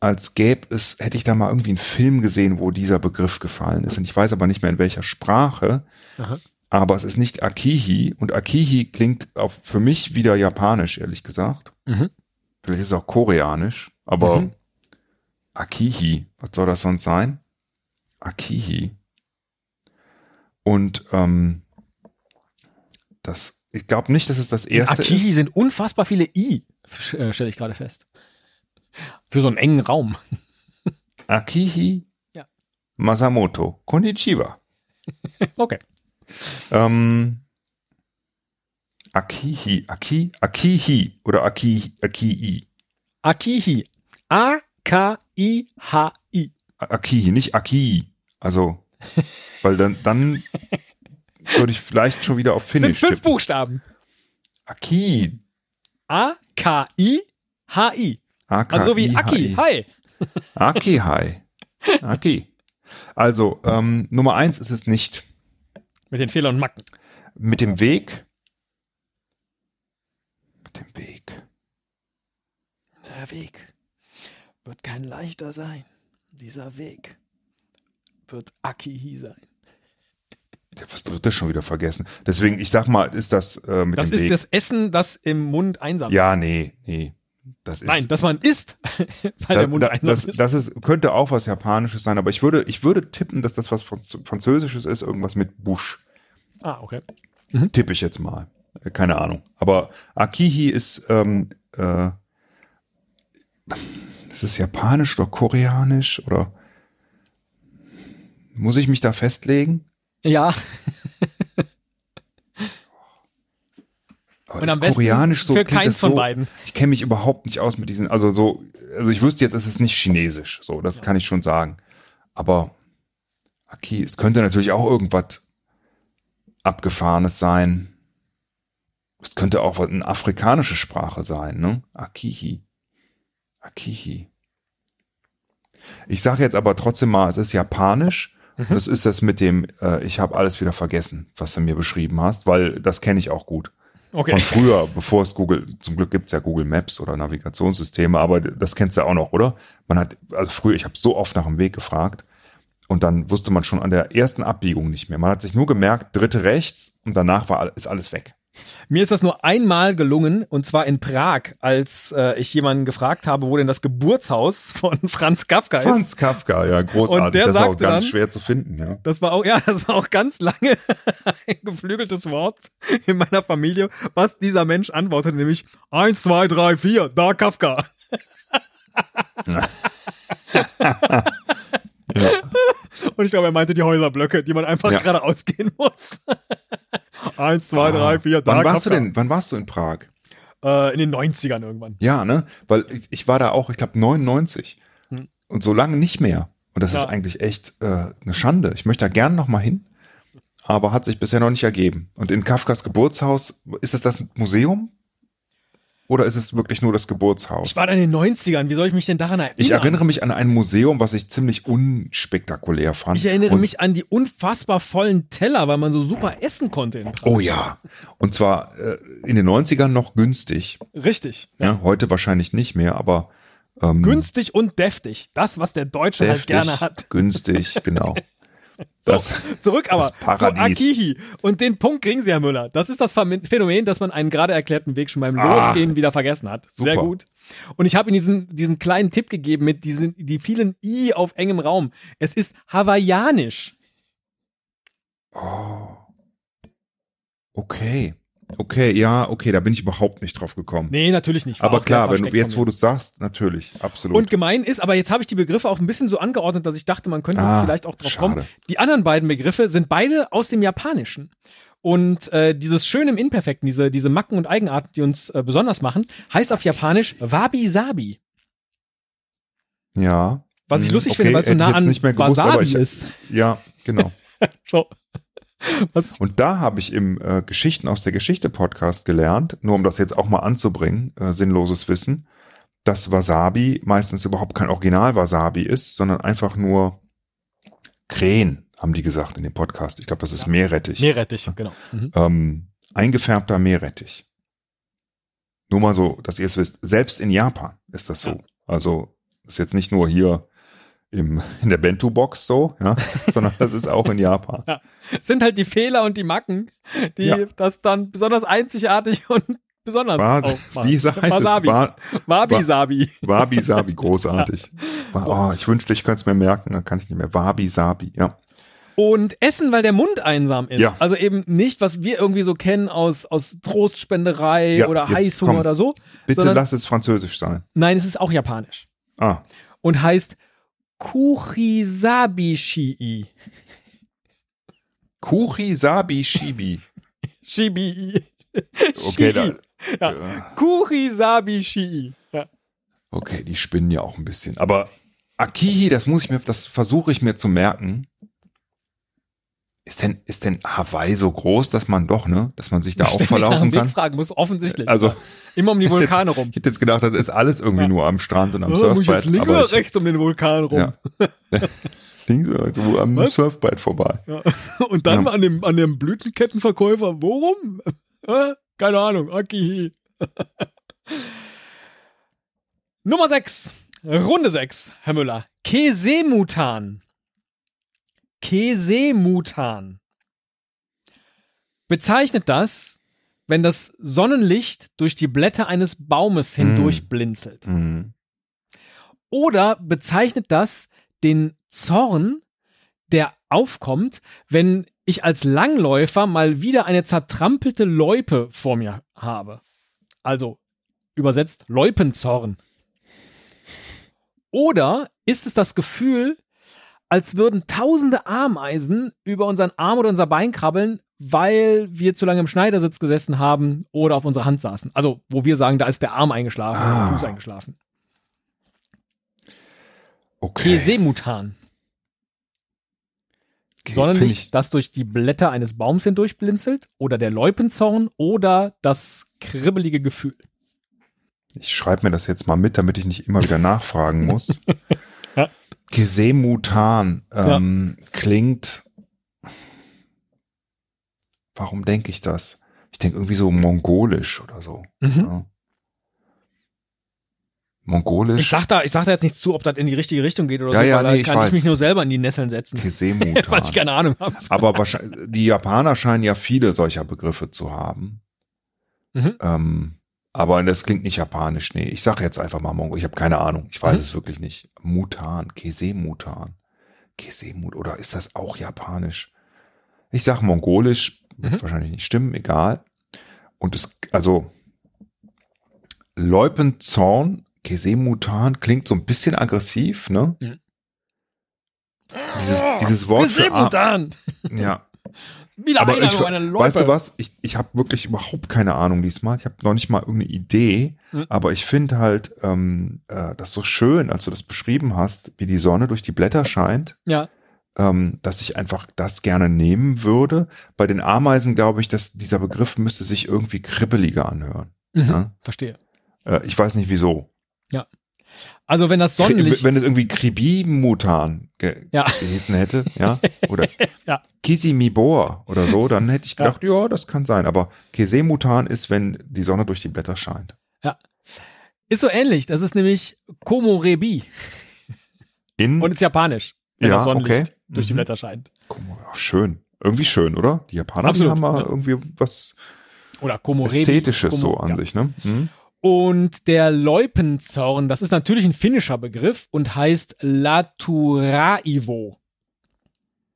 Als gäbe es, hätte ich da mal irgendwie einen Film gesehen, wo dieser Begriff gefallen ist. Und ich weiß aber nicht mehr in welcher Sprache. Aha. Aber es ist nicht Akihi. Und Akihi klingt auf, für mich wieder japanisch, ehrlich gesagt. Mhm. Vielleicht ist es auch koreanisch. Aber Mhm. Akihi, was soll das sonst sein? Akihi. Und ähm, das, ich glaube nicht, dass es das erste Akihi ist. sind unfassbar viele I, äh, stelle ich gerade fest. Für so einen engen Raum. Akihi Ja. Masamoto. Konnichiwa. Okay. Ähm, Akihi, Aki, Akihi oder Aki, Akii. Akihi. A-K-I-H-I. Akihi, nicht Aki. Also, weil dann, dann würde ich vielleicht schon wieder auf Sind Finnisch fünf tippen. Buchstaben. Aki. A-K-I-H-I. Aki. Also wie Aki. Hi. Aki, hi. Aki. Also, ähm, Nummer eins ist es nicht. Mit den Fehlern und Macken. Mit dem Weg. Mit dem Weg. Der Weg wird kein leichter sein. Dieser Weg wird Akihi sein. Ich habe das dritte schon wieder vergessen. Deswegen, ich sag mal, ist das äh, mit Das dem ist Weg. das Essen, das im Mund einsam ist. ja, nee, nee. Das ist, Nein, dass man isst, weil da, der Mund da, einsam das, ist. das ist, könnte auch was Japanisches sein, aber ich würde, ich würde tippen, dass das was Franz- Französisches ist, irgendwas mit Busch. ah, okay. Tippe ich jetzt mal. Äh, Keine Ahnung. Aber Akihi ist, ähm, äh, ist es japanisch oder koreanisch oder muss ich mich da festlegen? Ja, Aber und das am besten koreanisch so für keins das von so, beiden. Ich kenne mich überhaupt nicht aus mit diesen, also so, also ich wüsste jetzt, es ist nicht chinesisch, so, das kann ich schon sagen. Aber Aki, es könnte natürlich auch irgendwas abgefahrenes sein. Es könnte auch eine afrikanische Sprache sein, ne? Akihi. Akihi. Ich sage jetzt aber trotzdem mal, es ist japanisch. Mhm. Es ist das mit dem, äh, ich habe alles wieder vergessen, was du mir beschrieben hast, weil das kenne ich auch gut Okay. von früher, bevor es Google, zum Glück gibt's ja Google Maps oder Navigationssysteme, aber das kennst du auch noch, oder? Man hat, also früher, ich habe so oft nach dem Weg gefragt und dann wusste man schon an der ersten Abbiegung nicht mehr. Man hat sich nur gemerkt, dritte rechts und danach war ist alles weg. Mir ist das nur einmal gelungen, und zwar in Prag, als äh, ich jemanden gefragt habe, wo denn das Geburtshaus von Franz Kafka ist. Franz Kafka, ja, großartig. Und der das ist auch sagte ganz dann- schwer zu finden, ja. Das war auch, ja, das war auch ganz lange ein geflügeltes Wort in meiner Familie, was dieser Mensch antwortete, nämlich eins, zwei, drei, vier, da Kafka. ja. Und ich glaube, er meinte die Häuserblöcke, die man einfach Ja. geradeaus gehen muss. eins, zwei, drei, vier, da wann warst du denn, wann warst du in Prag? Äh, in den 90ern irgendwann. Ja, ne? Weil ich, ich war da auch, ich glaube 99 Hm. und so lange nicht mehr. Und das Ja. ist eigentlich echt äh, eine Schande. Ich möchte da gern noch mal hin, aber hat sich bisher noch nicht ergeben. Und in Kafkas Geburtshaus, ist das das Museum? Oder ist es wirklich nur das Geburtshaus? Ich war da in den 90ern, wie soll ich mich denn daran erinnern? Ich erinnere mich an ein Museum, was ich ziemlich unspektakulär fand. Ich erinnere Und- mich an die unfassbar vollen Teller, weil man so super essen konnte in Prag. Oh ja. Und zwar äh, in den 90ern noch günstig. Richtig. Ja, heute wahrscheinlich nicht mehr, aber ähm, Günstig und deftig. Das, was der Deutsche halt deftig, gerne hat. günstig, genau. So, Das, zurück aber zu. Akihi. Und den Punkt kriegen Sie, Herr Müller. Das ist das Phän- Phänomen, dass man einen gerade erklärten Weg schon beim Ah, Losgehen wieder vergessen hat. Sehr super. gut. Und ich habe Ihnen diesen, diesen kleinen Tipp gegeben mit diesen, die vielen I auf engem Raum. Es ist hawaiianisch. oh. Okay. Okay, ja, okay, da bin ich überhaupt nicht drauf gekommen. Nee, natürlich nicht. Aber klar, wenn du jetzt, wo du es sagst, natürlich, absolut. Und gemein ist, aber jetzt habe ich die Begriffe auch ein bisschen so angeordnet, dass ich dachte, man könnte Ah, vielleicht auch drauf schade. kommen. Die anderen beiden Begriffe sind beide aus dem Japanischen. Und äh, dieses Schöne im Imperfekten, diese, diese Macken und Eigenarten, die uns äh, besonders machen, heißt auf Japanisch Wabi-Sabi. ja. Was ich Hm, lustig okay, finde, weil es so nah an gewusst, Wasabi ich- ist. Ja, genau. So. Was, Und da habe ich im äh, Geschichten aus der Geschichte Podcast gelernt, nur um das jetzt auch mal anzubringen, äh, sinnloses Wissen, dass Wasabi meistens überhaupt kein Original Wasabi ist, sondern einfach nur Krähen, haben die gesagt in dem Podcast. Ich glaube, das ist Ja. Meerrettich. Meerrettich, genau. Mhm. ähm, eingefärbter Meerrettich. Nur mal so, dass ihr es wisst. Selbst in Japan ist das so. Ja. Also ist jetzt nicht nur hier im, in der Bento-Box so, ja, sondern das ist auch in Japan. Es sind halt die Fehler und die Macken, die Ja. das dann besonders einzigartig und besonders Was, aufmachen. wie heißt Wasabi. es? Wa- Wabi-Sabi. Wabi Sabi, großartig. Wa- Oh, ich wünschte, ich könnte es mir merken, dann kann ich nicht mehr. Wabi Sabi, ja. Und Essen, weil der Mund einsam ist. Ja. Also eben nicht, was wir irgendwie so kennen aus, aus Trostspenderei Ja, oder Heißhunger komm. oder so. Bitte lass es französisch sein. Nein, es ist auch japanisch. Ah, Und heißt Kuchisabi-Shii. Kuchi Sabi Shibi. Okay, da, Ja. Kuchisabi-Shii. Ja. Okay, die spinnen ja auch ein bisschen. Aber Akihi, das muss ich mir, das versuche ich mir zu merken. Ist denn, ist denn Hawaii so groß, dass man doch, ne, dass man sich da auch Ständig nach verlaufen dem Weg kann? fragen muss, offensichtlich. Also, Immer um die Vulkane rum. ich hätte jetzt gedacht, das ist alles irgendwie Ja. nur am Strand und am Oh, muss ich Surfbrett. jetzt links oder ich- rechts um den Vulkan rum? Ja. Links oder so am Was? Surfbrett vorbei. Ja. Und dann an dem, an dem Blütenkettenverkäufer, worum? Äh, Keine Ahnung, Akihi. Nummer 6. Runde 6, Herr Müller. Kesemutan. Kesemutan. Bezeichnet das, wenn das Sonnenlicht durch die Blätter eines Baumes Hm. hindurch blinzelt. Mhm. Oder bezeichnet das den Zorn, der aufkommt, wenn ich als Langläufer mal wieder eine zertrampelte Loipe vor mir habe. Also übersetzt Loipenzorn. Oder ist es das Gefühl, als würden tausende Ameisen über unseren Arm oder unser Bein krabbeln, weil wir zu lange im Schneidersitz gesessen haben oder auf unserer Hand saßen. Also, wo wir sagen, da ist der Arm eingeschlafen oder Ah. der Fuß eingeschlafen. Okay. Kesemutan. Okay, Sonnenlicht, das durch die Blätter eines Baums hindurch blinzelt, oder der Loipenzorn, oder das kribbelige Gefühl. Ich schreibe mir das jetzt mal mit, damit ich nicht immer wieder nachfragen muss. Ja. Gesemutan ähm, klingt. Warum denke ich das? Ich denke irgendwie so mongolisch oder so. Mhm. Ja. Mongolisch. Ich sag da, ich sag da jetzt nichts zu, ob das in die richtige Richtung geht oder Ja, so, ja, weil nee, da ich kann weiß. ich mich nur selber in die Nesseln setzen, Gesemutan. weil ich keine Ahnung habe. Aber wahrscheinlich, die Japaner scheinen ja viele solcher Begriffe zu haben. Mhm. Ähm, aber das klingt nicht japanisch. Nee, ich sage jetzt einfach mal Mongo. Ich habe keine Ahnung. Ich weiß Mhm. es wirklich nicht. Mutan, Kesemutan. Kesemut, oder ist das auch japanisch? Ich sag mongolisch, wird Mhm. wahrscheinlich nicht stimmen, egal. Und es, also, Leupenzorn, Kesemutan klingt so ein bisschen aggressiv, ne? Dieses, dieses Wort für Ar- Kesemutan! ja, Wieder aber einer ich, über eine Loipe. weißt du was? Ich, ich habe wirklich überhaupt keine Ahnung diesmal. Ich habe noch nicht mal irgendeine Idee. Hm. Aber ich finde halt ähm, äh, das so schön, als du das beschrieben hast, wie die Sonne durch die Blätter scheint, Ja, ähm, dass ich einfach das gerne nehmen würde. Bei den Ameisen glaube ich, dass dieser Begriff müsste sich irgendwie kribbeliger anhören. mhm. Ja? verstehe. Äh, ich weiß nicht wieso. Also wenn das Sonnenlicht. Wenn es irgendwie Kribimutan ge Ja. gehießen hätte, ja, oder Ja. Kisimibor oder so, dann hätte ich gedacht, ja. das kann sein. Aber Kesemutan ist, wenn die Sonne durch die Blätter scheint. ist so ähnlich. Das ist nämlich Komorebi In, und ist japanisch, wenn Ja, das Sonnenlicht okay. durch die Mhm. Blätter scheint. Ach, schön. Irgendwie schön, oder? Die Japaner die Absolut, haben mal ja. irgendwie was Oder Komorebi. Ästhetisches so Komo- an ja. sich, ne? Mhm. Und der Leupenzorn, das ist natürlich ein finnischer Begriff und heißt Laturaivo.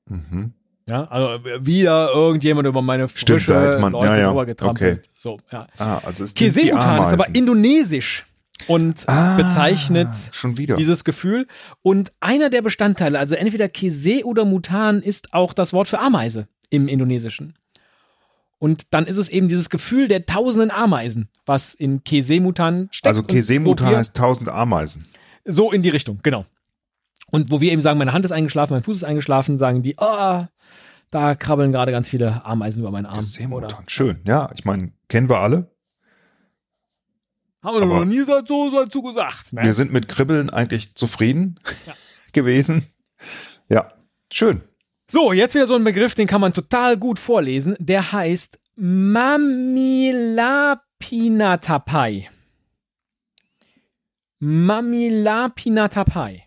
Mhm. Ja, also wieder irgendjemand über meine Stimmt, frische da hätte man- Leute ja, ja, okay. So, ja. Ah, also Kesemutan ist aber indonesisch und Ah, bezeichnet schon wieder. dieses Gefühl. Und einer der Bestandteile, also entweder Kese oder Mutan, ist auch das Wort für Ameise im Indonesischen. Und dann ist es eben dieses Gefühl der tausenden Ameisen, was in Kese-Mutan steckt. also Kesemutan heißt tausend Ameisen. So in die Richtung, genau. Und wo wir eben sagen, meine Hand ist eingeschlafen, mein Fuß ist eingeschlafen, sagen die, ah, da krabbeln gerade ganz viele Ameisen über meinen Arm. Oder Kesemutan, schön. Ja, ich meine, kennen wir alle. haben wir noch nie so dazu gesagt. Ne? Wir sind mit Kribbeln eigentlich zufrieden Ja. gewesen. Ja, schön. So, jetzt wieder so ein Begriff, den kann man total gut vorlesen. Der heißt Mamilapinatapai. Mamilapinatapai.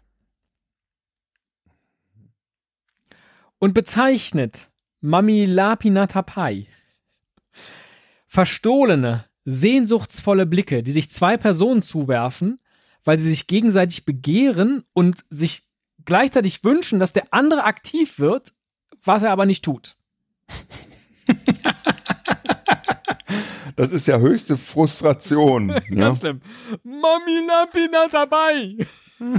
Und bezeichnet Mamilapinatapai verstohlene, sehnsuchtsvolle Blicke, die sich zwei Personen zuwerfen, weil sie sich gegenseitig begehren und sich gleichzeitig wünschen, dass der andere aktiv wird, was er aber nicht tut. Das ist ja höchste Frustration. ja. Ganz schlimm. Mami Lampina dabei.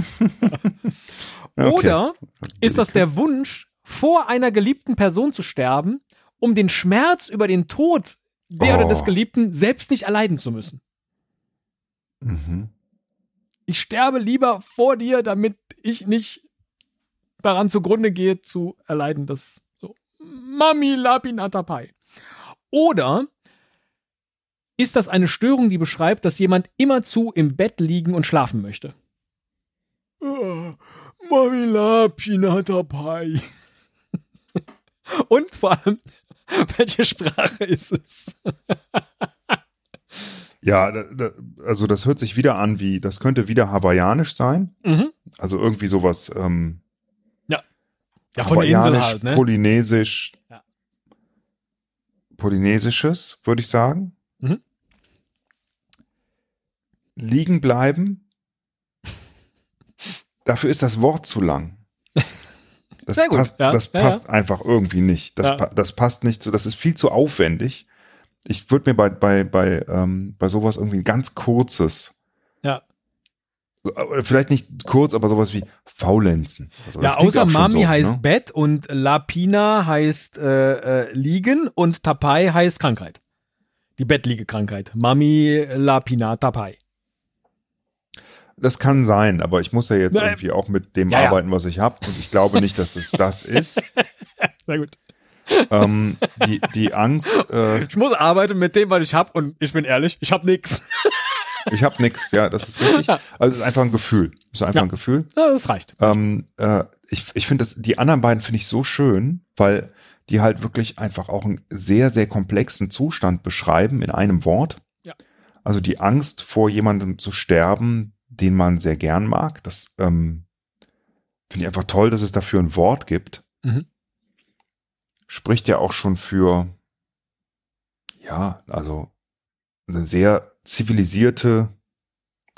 Okay. Oder ist das der Wunsch, vor einer geliebten Person zu sterben, um den Schmerz über den Tod der oder Oh. des Geliebten selbst nicht erleiden zu müssen? Mhm. Ich sterbe lieber vor dir, damit ich nicht daran zugrunde gehe, zu erleiden, das so. Mami Lapinatapai. Oder ist das eine Störung, die beschreibt, dass jemand immerzu im Bett liegen und schlafen möchte? Mami Lapinatapai. Und vor allem, welche Sprache ist es? Ja, da, da, also das hört sich wieder an wie, das könnte wieder hawaiianisch sein. Mhm. Also irgendwie sowas ähm, Ja, von der Insel halt, ne? polynesisch, Ja. polynesisches, würde ich sagen. Mhm. Liegen bleiben. Dafür ist das Wort zu lang. Das Sehr gut, passt, ja, das ja, passt einfach irgendwie nicht. Das, Ja. pa das passt nicht so, das ist viel zu aufwendig. Ich würde mir bei, bei, bei, ähm, bei sowas irgendwie ein ganz kurzes, Ja. Vielleicht nicht kurz, aber sowas wie Faulenzen. Also Ja, außer Mami so, heißt ne? Bett und Lapina heißt äh, äh, Liegen und Tapai heißt Krankheit. Die Bettliege-Krankheit. Mami Lapina Tapai. Das kann sein, aber ich muss ja jetzt Nein. irgendwie auch mit dem Ja, arbeiten, was ich habe. Und ich glaube nicht, dass es das ist. Sehr gut. ähm, die, die Angst, äh, Ich muss arbeiten mit dem, was ich hab und ich bin ehrlich, ich hab nix. Ich habe nichts, ja, das ist richtig. Ja. Also es ist einfach ein Gefühl. Es ist einfach Ja. ein Gefühl. Ja, das reicht. Ähm, äh, ich ich finde das, die anderen beiden finde ich so schön, weil die halt wirklich einfach auch einen sehr, sehr komplexen Zustand beschreiben in einem Wort. Ja. Also die Angst vor jemandem zu sterben, den man sehr gern mag. Das ähm, finde ich einfach toll, dass es dafür ein Wort gibt. Mhm. Spricht ja auch schon für, ja, also eine sehr zivilisierte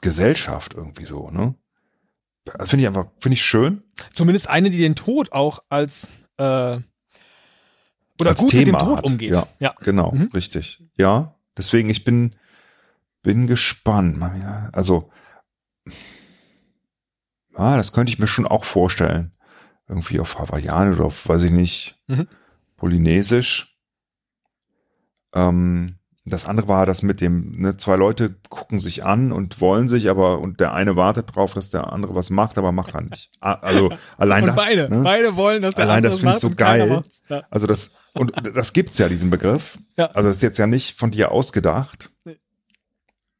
Gesellschaft irgendwie so, ne? Finde ich einfach, finde ich schön. Zumindest eine, die den Tod auch als äh, oder Als gut mit dem Thema Tod hat, umgeht. ja. ja. Genau, Mhm. richtig. Ja, deswegen, ich bin, bin gespannt. Also, ah, das könnte ich mir schon auch vorstellen. Irgendwie auf Hawaiian oder auf, weiß ich nicht, Mhm. Polynesisch. Ähm, das andere war das mit dem, ne, zwei Leute gucken sich an und wollen sich, aber, und der eine wartet drauf, dass der andere was macht, aber macht er nicht. Ah, Also, allein Und das. beide, ne? beide wollen, dass der Allein andere das finde ich so geil. Ja. Also das, und das gibt's ja, diesen Begriff. Ja. Also das ist jetzt ja nicht von dir ausgedacht. Nee.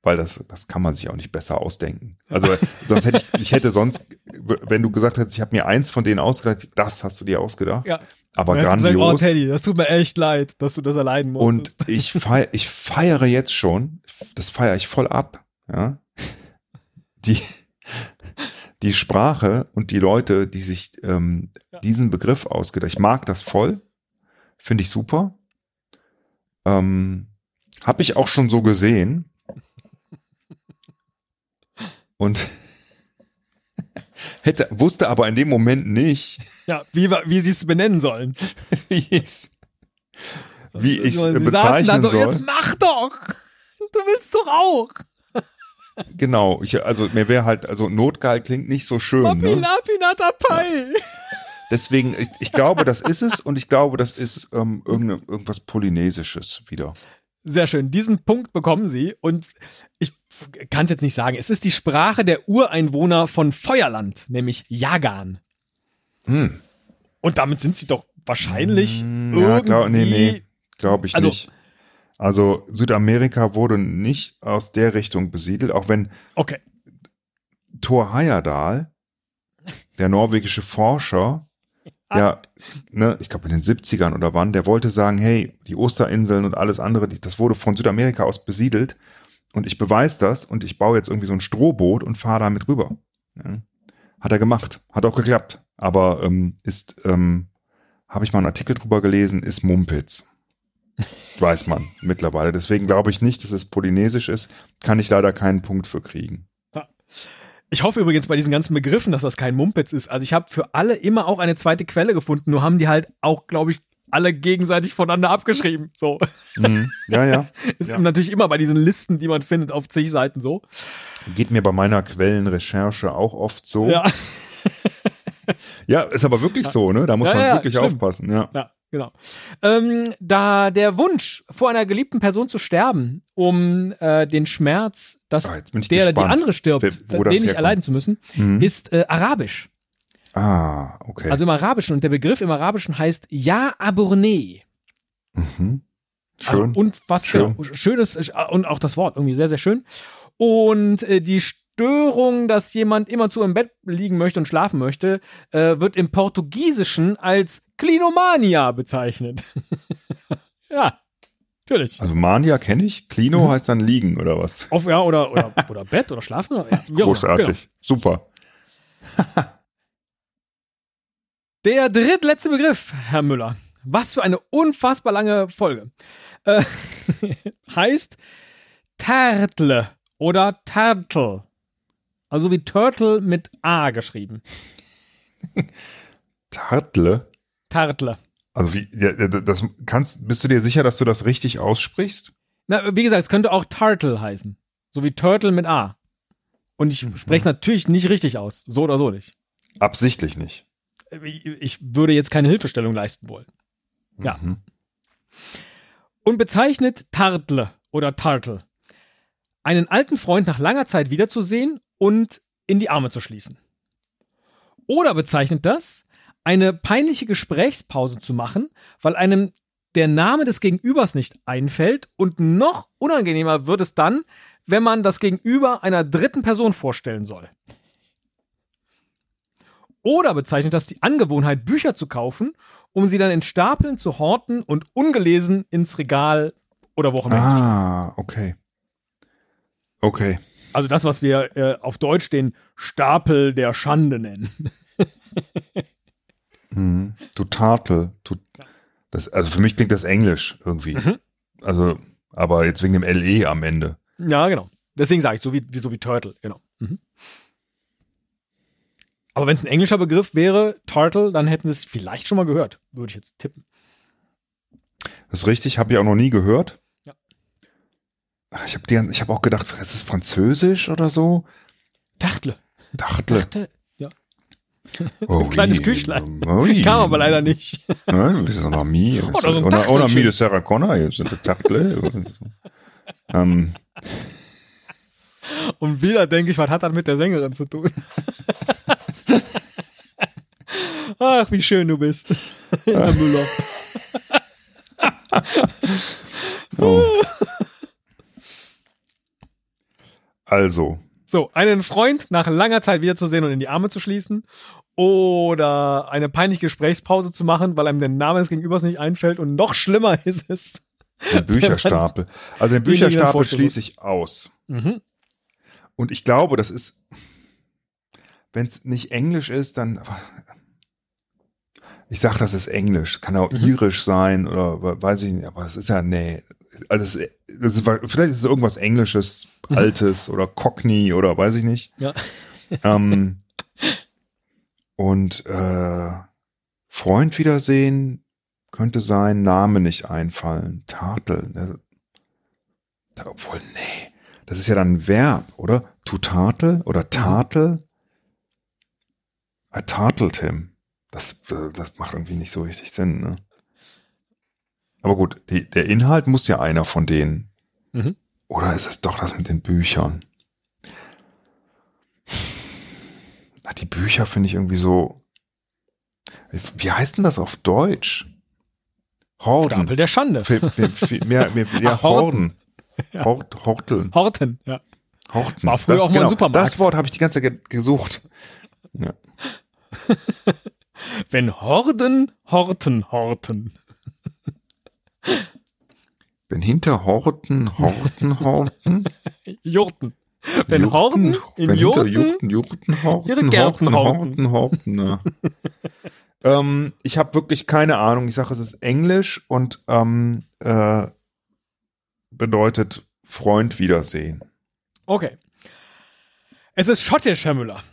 weil das, das kann man sich auch nicht besser ausdenken. Also sonst hätte ich, ich hätte sonst, wenn du gesagt hättest, ich habe mir eins von denen ausgedacht, das hast du dir ausgedacht. Ja. Aber Und grandios. Gesagt, oh, Teddy, das tut mir echt leid, dass du das erleiden und musstest. ich feiere, ich feiere jetzt schon, das feiere ich voll ab, ja. Die, die Sprache und die Leute, die sich ähm, Ja. diesen Begriff ausgedacht. Ich mag das voll, finde ich super. Ähm, Habe ich auch schon so gesehen. Und hätte, wusste aber in dem Moment nicht, ja, wie, wie sie es benennen sollen. wie ich wie ich Sie saßen bezeichnen dann so, soll. jetzt mach doch! Du willst doch auch! Genau, ich, also mir wäre halt, also notgeil klingt nicht so schön. Papi Ne? Lapinata Pai! Deswegen, ich, ich glaube, das ist es und ich glaube, das ist ähm, irgende, irgendwas Polynesisches wieder. Sehr schön. Diesen Punkt bekommen Sie und ich kann es jetzt nicht sagen. Es ist die Sprache der Ureinwohner von Feuerland, nämlich Jagan. Hm. Und damit sind Sie doch wahrscheinlich Hm, irgendwie. ja, glaub, nee, nee. Glaube ich Also- nicht. Also Südamerika wurde nicht aus der Richtung besiedelt, auch wenn Okay. Thor Heyerdahl, der norwegische Forscher, ja, ne, ich glaube in den 70ern oder wann, der wollte sagen, hey, die Osterinseln und alles andere, das wurde von Südamerika aus besiedelt und ich beweise das und ich baue jetzt irgendwie so ein Strohboot und fahre damit rüber. Ja. Hat er gemacht, hat auch geklappt, aber ähm, ist, ähm, habe ich mal einen Artikel drüber gelesen, ist Mumpitz. Weiß man mittlerweile. Deswegen glaube ich nicht, dass es polynesisch ist. Kann ich leider keinen Punkt für kriegen. Ich hoffe übrigens bei diesen ganzen Begriffen, dass das kein Mumpitz ist. Also ich habe für alle immer auch eine zweite Quelle gefunden, nur haben die halt auch, glaube ich, alle gegenseitig voneinander abgeschrieben. So. Mhm. Ja, ja. Ist Ja. natürlich immer bei diesen Listen, die man findet, auf zig Seiten so. Geht mir bei meiner Quellenrecherche auch oft so. Ja. Ja, ist aber wirklich so, ne? Da muss Ja, man wirklich stimmt. aufpassen, ja. Ja, genau. Ähm, da der Wunsch, vor einer geliebten Person zu sterben, um äh, den Schmerz, dass Ah, der oder die andere stirbt, wer- den nicht erleiden zu müssen, Mhm. ist äh, Arabisch. Ah, okay. Also im Arabischen. Und der Begriff im Arabischen heißt Ja Aburne. mhm. Also Schön. unfassbar Schön. genau, schönes äh, und auch das Wort irgendwie sehr, sehr schön. Und äh, die Störung, dass jemand immerzu im Bett liegen möchte und schlafen möchte, äh, wird im Portugiesischen als Klinomania bezeichnet. ja, natürlich. also Mania kenne ich. Klino Mhm. heißt dann liegen oder was? Auf, ja, oder, oder, oder Bett oder Schlafen. Oder, ja, immer, genau. Großartig. Super. Der drittletzte Begriff, Herr Müller. Was für eine unfassbar lange Folge. Äh, heißt Turtle oder Turtle. Also wie Turtle mit A geschrieben. Tartle. Turtle. Also wie, ja, das kannst, bist du dir sicher, dass du das richtig aussprichst? Na, wie gesagt, es könnte auch Turtle heißen. So wie Turtle mit A. Und ich spreche es natürlich nicht richtig aus. So oder so nicht. Absichtlich nicht. Ich, würde jetzt keine Hilfestellung leisten wollen. Ja. Mhm. und bezeichnet Tartle oder Tartle. Einen alten Freund nach langer Zeit wiederzusehen und in die Arme zu schließen. Oder bezeichnet das, eine peinliche Gesprächspause zu machen, weil einem der Name des Gegenübers nicht einfällt und noch unangenehmer wird es dann, wenn man das Gegenüber einer dritten Person vorstellen soll. Oder bezeichnet das die Angewohnheit, Bücher zu kaufen, um sie dann in Stapeln zu horten und ungelesen ins Regal oder wo auch immer. hinzustellen. Ah, okay. Okay. Also das, was wir äh, auf Deutsch den Stapel der Schande nennen. Mhm. Du Tartel. Du, das, also für mich klingt das Englisch irgendwie. Mhm. Also, aber jetzt wegen dem LE am Ende. Ja, genau. Deswegen sage ich, so wie, wie, so wie Turtle, genau. Mhm. Aber wenn es ein englischer Begriff wäre, Turtle, dann hätten sie es vielleicht schon mal gehört, würde ich jetzt tippen. Das ist richtig, habe ich auch noch nie gehört. Ja. Ich habe hab auch gedacht, ist es Französisch oder so? Tartle. Dachte. Tartle. Ja. Oh, ein kleines. Küchlein. Oui. Kam aber leider nicht. Nein, das ist noch mi. Oder so ein Oder, oder mi Tachtelchen. de Sarah Connor, jetzt sind das Tachtle. ähm, Und wieder denke ich, was hat das mit der Sängerin zu tun? Ach, wie schön du bist, Herr Müller. oh. Also, So, einen Freund nach langer Zeit wiederzusehen und in die Arme zu schließen. Oder eine peinliche Gesprächspause zu machen, weil einem der Name des Gegenübers nicht einfällt. Und noch schlimmer ist es. den Bücherstapel. Also den Bücherstapel schließe ich aus. Mhm. Und ich glaube, das ist, wenn es nicht Englisch ist, dann. Ich sag, das ist Englisch. Kann auch Mhm. irisch sein oder we- weiß ich nicht, aber es ist ja, nee. Also das, ist- vielleicht ist es irgendwas Englisches, Mhm. Altes oder Cockney oder weiß ich nicht. Ja. Ähm, und äh, Freund wiedersehen könnte sein, Name nicht einfallen. Tatel. Ne? Obwohl, nee. Das ist ja dann ein Verb, oder? To tatel oder tatel? I tartled him. Das, äh, das macht irgendwie nicht so richtig Sinn, ne? Aber gut, die, der Inhalt muss ja einer von denen. Mhm. Oder ist es doch das mit den Büchern? Ach, die Bücher finde ich irgendwie so. Wie heißt denn das auf Deutsch? Horden. Stapel der Schande. Viel- mehr, mehr, ja, Ach, Horten. Horden. Hort, Horteln. Horten, ja. Horten. War früher Das- auch mal ein Supermarkt. Das Wort habe ich die ganze Zeit ge- gesucht. Ja. Wenn Horden, Horten, Horten. Bin hinter Horten, Horten, Horten. Jurten. Wenn Jurten, Horden in wenn hinter Jurten Jurten, Jurten, Horten, ihre Gärten Horten, Horten, Horten, ja. ähm, ich habe wirklich keine Ahnung. Ich sage, es ist Englisch und ähm, äh, bedeutet Freund wiedersehen. Okay. Es ist schottisch, Herr Müller.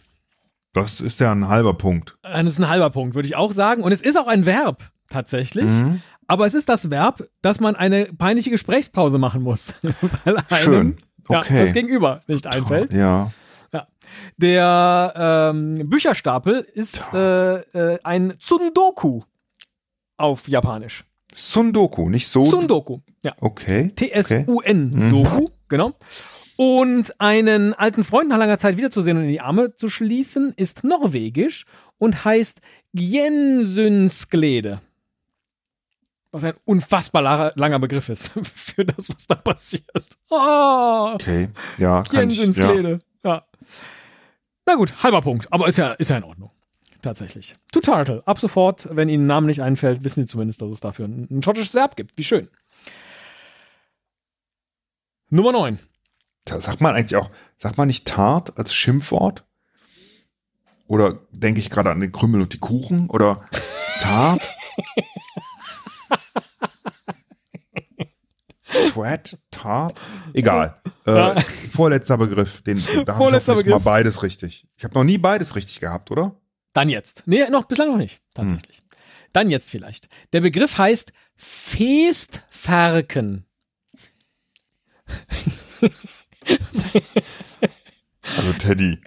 Das ist ja ein halber Punkt. Das ist ein halber Punkt, würde ich auch sagen. Und es ist auch ein Verb, tatsächlich. Mhm. Aber es ist das Verb, dass man eine peinliche Gesprächspause machen muss. weil einem Schön. ja, Okay. das Gegenüber nicht einfällt. Ja. Der ähm, Bücherstapel ist äh, äh, ein Tsundoku auf Japanisch. Sundoku, nicht so. Tsundoku. Ja. Okay. T-S-U-N Mhm. Doku, genau. Und einen alten Freund nach langer Zeit wiederzusehen und in die Arme zu schließen, ist norwegisch und heißt Gjensynskläde. Was ein unfassbar langer, Begriff ist für das, was da passiert. Oh, Okay. Ja, ich, ja. Ja. Na gut, halber Punkt, aber ist ja, ist ja in Ordnung. Tatsächlich. To Turtle. Ab sofort, wenn Ihnen ein Name nicht einfällt, wissen Sie zumindest, dass es dafür ein, ein schottisches Verb gibt. Wie schön. Nummer 9. Da sagt man eigentlich auch, sagt man nicht Tart als Schimpfwort? Oder denke ich gerade an den Krümel und die Kuchen? Oder Tart? Twat, Tart? Egal. Ja. Äh, vorletzter Begriff. Den, da ich Vorletzter hoffentlich mal Begriff. beides richtig. Ich habe noch nie beides richtig gehabt, oder? Dann jetzt. Nee, noch bislang noch nicht, tatsächlich. Dann jetzt vielleicht. Der Begriff heißt Feestferken. Also Teddy.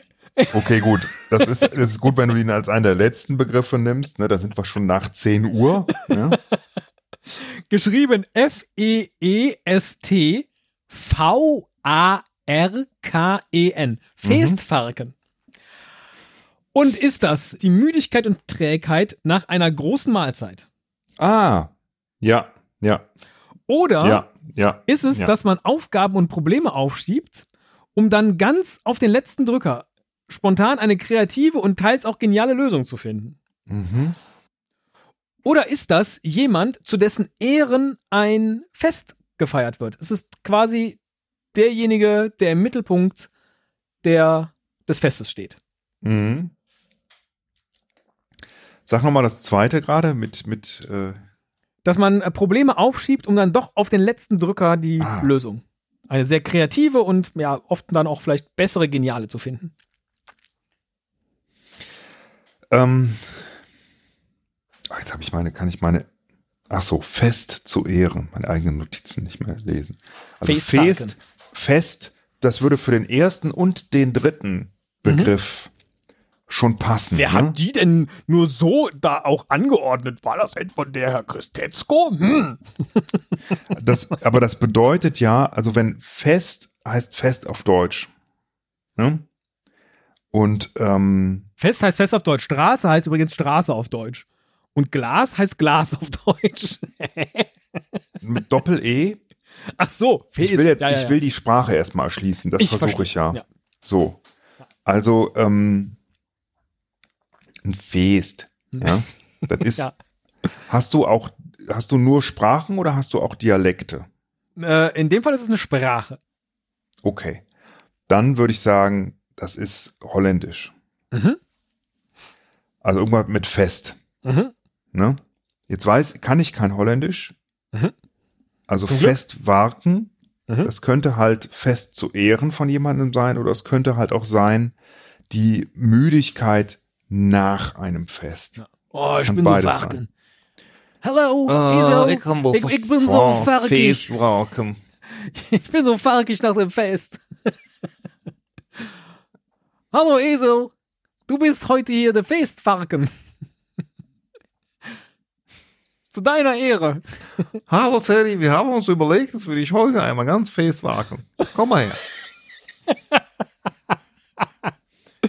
Okay, gut. Das ist, das ist gut, wenn du ihn als einen der letzten Begriffe nimmst. Ne? Da sind wir schon nach 10 Uhr. Ja? Geschrieben E F-E-E-S-T-V-A-R-K-E-N. Feestferken. Und ist das die Müdigkeit und Trägheit nach einer großen Mahlzeit? Ah, ja, ja, Oder ja, ja. ist es, ja. dass man Aufgaben und Probleme aufschiebt, um dann ganz auf den letzten Drücker spontan eine kreative und teils auch geniale Lösung zu finden? Mhm. Oder ist das jemand, zu dessen Ehren ein Fest gefeiert wird? Es ist quasi derjenige, der im Mittelpunkt der, des Festes steht. Mhm. Sag nochmal das zweite gerade mit, mit, äh, Dass man äh, Probleme aufschiebt, um dann doch auf den letzten Drücker die Ah. Lösung. Eine sehr kreative und ja, oft dann auch vielleicht bessere, geniale zu finden. ähm, jetzt habe ich meine, kann ich meine, ach so, fest zu Ehren, meine eigenen Notizen nicht mehr lesen. Also Festfalken. fest, fest, das würde für den ersten und den dritten Begriff schon passen. Wer ne? hat die denn nur so da auch angeordnet? War das etwa der Herr Christetzko? Hm. Das, aber das bedeutet ja, also wenn fest heißt fest auf Deutsch. Ne? Und ähm, Fest heißt Fest auf Deutsch. Straße heißt übrigens Straße auf Deutsch. Und Glas heißt Glas auf Deutsch. mit Doppel-E Ach so, ich will jetzt, ja, ja, ich will die Sprache erstmal erschließen. Das versuche ich ja. So. Also, ähm, ein Fest. Ja. Das ist, hast du auch, hast du nur Sprachen oder hast du auch Dialekte? Äh, in dem Fall ist es eine Sprache. Okay. Dann würde ich sagen, das ist Holländisch. Mhm. Also irgendwas mit Fest. Mhm. Ne? Jetzt weiß, kann ich kein Holländisch. Mhm. Also mhm. fest warten. Mhm. Das könnte halt fest zu Ehren von jemandem sein oder es könnte halt auch sein, die Müdigkeit nach einem Fest. Ja. Oh, das ich bin so warken. Hallo, uh, ich, ich, ich, bin so farkig. Ich bin so farkig nach dem Fest. Hallo Esel, du bist heute hier der Festfarken. Zu deiner Ehre. Hallo Terry, wir haben uns überlegt, dass wir dich heute einmal ganz festwagen. Komm mal her.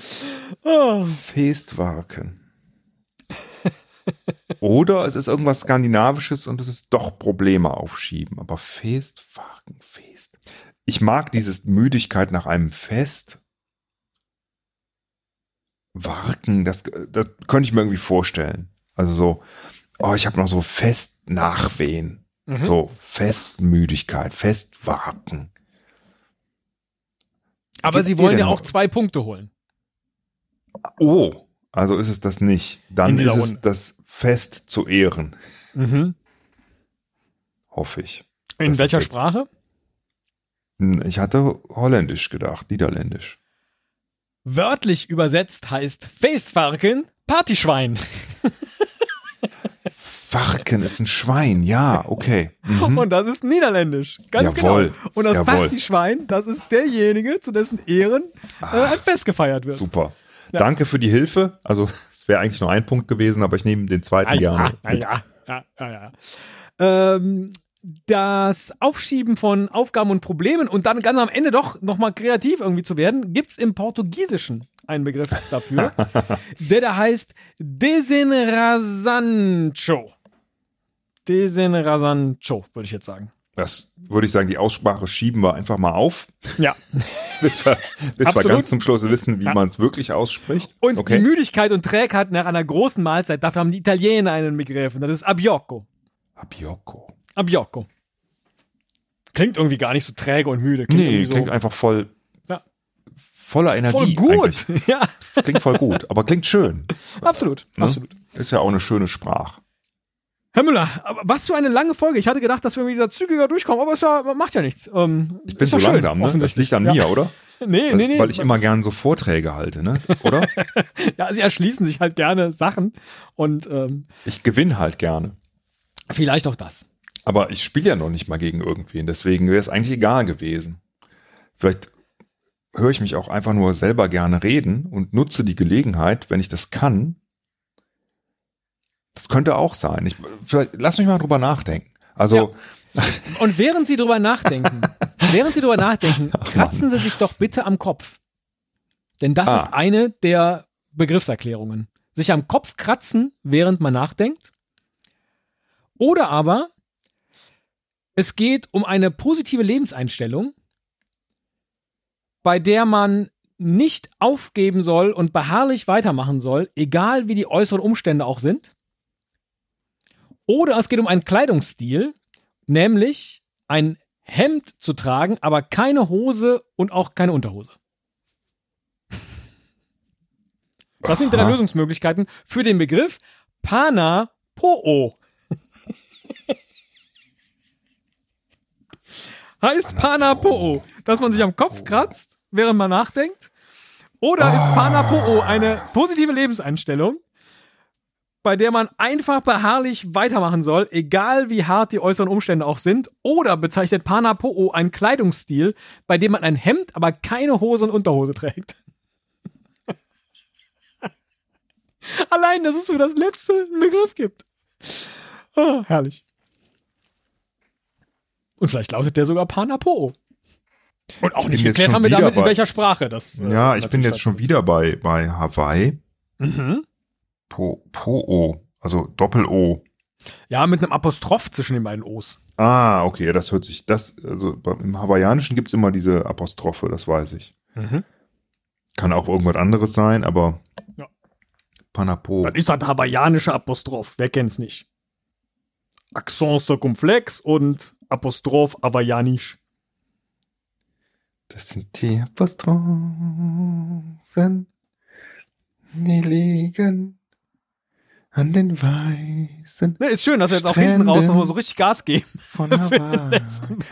oh. Festwagen. Oder es ist irgendwas Skandinavisches und es ist doch Probleme aufschieben. Aber Festwagen, Fest. Ich mag dieses Müdigkeit nach einem Fest. Warken, das, das könnte ich mir irgendwie vorstellen. Also so, oh, ich habe noch so Festnachwehen. Mhm. So Festmüdigkeit, Festwarten. Aber Geht's sie wollen ja auch zwei Punkte holen. Oh, also ist es das nicht. Dann ist es das Fest zu ehren. Mhm. Hoffe ich. In welcher Sprache? Hm, ich hatte Holländisch gedacht, Niederländisch. Wörtlich übersetzt heißt Feestvarken Partyschwein. Warken ist ein Schwein, ja, okay. Mhm. Und das ist niederländisch, ganz Jawohl. genau. Und das Jawohl. Partyschwein, das ist derjenige, zu dessen Ehren äh, ein ah, Fest gefeiert wird. Super. Ja. Danke für die Hilfe. Also es wäre eigentlich nur ein Punkt gewesen, aber ich nehme den zweiten ah, gerne. Ja, ja, ja, ja, ja. Ähm, das Aufschieben von Aufgaben und Problemen und dann ganz am Ende doch nochmal kreativ irgendwie zu werden, gibt's im Portugiesischen einen Begriff dafür, der da heißt Desenrasancho. Desenrasancho, würde ich jetzt sagen. Das würde ich sagen, die Aussprache schieben wir einfach mal auf. Ja. bis wir, bis wir ganz zum Schluss wissen, wie ja. man es wirklich ausspricht. Und okay. die Müdigkeit und Trägheit nach einer großen Mahlzeit, dafür haben die Italiener einen Begriff. Und das ist Abiocco. Abiocco. Abiocco. Klingt irgendwie gar nicht so träge und müde. Klingt nee, klingt so, einfach voll ja. voller Energie. Voll gut. Eigentlich. Ja. Klingt voll gut, aber klingt schön. Absolut, ne? absolut. Ist ja auch eine schöne Sprache. Herr Müller, was für eine lange Folge. Ich hatte gedacht, dass wir wieder zügiger durchkommen, aber es ja, macht ja nichts. Ähm, ich bin so schön, langsam, ne? Das liegt an ja. mir, oder? nee, nee, nee. Weil ich immer gern so Vorträge halte, ne? Oder? ja, sie erschließen sich halt gerne Sachen und ähm, ich gewinne halt gerne. Vielleicht auch das. Aber ich spiele ja noch nicht mal gegen irgendwen, deswegen wäre es eigentlich egal gewesen. Vielleicht höre ich mich auch einfach nur selber gerne reden und nutze die Gelegenheit, wenn ich das kann, das könnte auch sein. Ich, vielleicht, lass mich mal drüber nachdenken. Also. Ja. Und während Sie drüber nachdenken, während Sie drüber nachdenken, kratzen Sie sich doch bitte am Kopf. Denn das ah. ist eine der Begriffserklärungen. Sich am Kopf kratzen, während man nachdenkt. Oder aber es geht um eine positive Lebenseinstellung, bei der man nicht aufgeben soll und beharrlich weitermachen soll, egal wie die äußeren Umstände auch sind. Oder es geht um einen Kleidungsstil, nämlich ein Hemd zu tragen, aber keine Hose und auch keine Unterhose. Das sind drei Lösungsmöglichkeiten für den Begriff Pana Po'o. heißt Pana Po'o, dass man sich am Kopf kratzt, während man nachdenkt? Oder ist Pana Po'o eine positive Lebenseinstellung, bei der man einfach beharrlich weitermachen soll, egal wie hart die äußeren Umstände auch sind, oder bezeichnet Pana Po'o einen Kleidungsstil, bei dem man ein Hemd, aber keine Hose und Unterhose trägt. Allein, dass es für das letzte einen Begriff gibt. Oh, herrlich. Und vielleicht lautet der sogar Pana Po'o. Und auch nicht geklärt haben wir damit, bei, in welcher Sprache das. Äh, ja, ich bin jetzt schon wieder bei, bei Hawaii. Mhm. Po, Po-O, also Doppel-O. Ja, mit einem Apostroph zwischen den beiden O's. Ah, okay, das hört sich, das, also im Hawaiianischen gibt's immer diese Apostrophe, das weiß ich. Mhm. Kann auch irgendwas anderes sein, aber Ja. Panapo. Das ist ein hawaiianischer Apostroph, wer kennt's nicht? Accent circumflex und Apostroph hawaiianisch. Das sind die Apostrophen, die liegen an den weißen Ne, ist schön, dass wir jetzt auch hinten raus nochmal so richtig Gas geben. von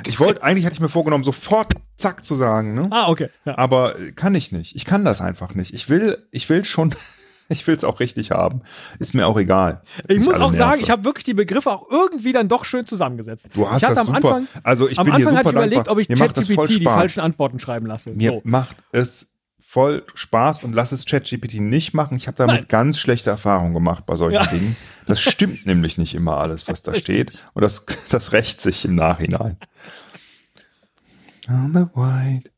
Ich wollte, eigentlich hatte ich mir vorgenommen, sofort zack zu sagen, ne? Ah, okay. Ja. Aber kann ich nicht. Ich kann das einfach nicht. Ich will, ich will schon, ich will es auch richtig haben. Ist mir auch egal. Ich muss auch sagen, ich habe wirklich die Begriffe auch irgendwie dann doch schön zusammengesetzt. Du hast ich hatte das am super. Anfang, also ich am bin Anfang hatte ich überlegt, dankbar. ob ich ChatGPT die falschen Antworten schreiben lasse. Mir So. macht es voll Spaß und lass es ChatGPT nicht machen. Ich habe damit Nein. ganz schlechte Erfahrungen gemacht bei solchen Ja. Dingen. Das stimmt nämlich nicht immer alles, was da steht. Und das, das rächt sich im Nachhinein. On the white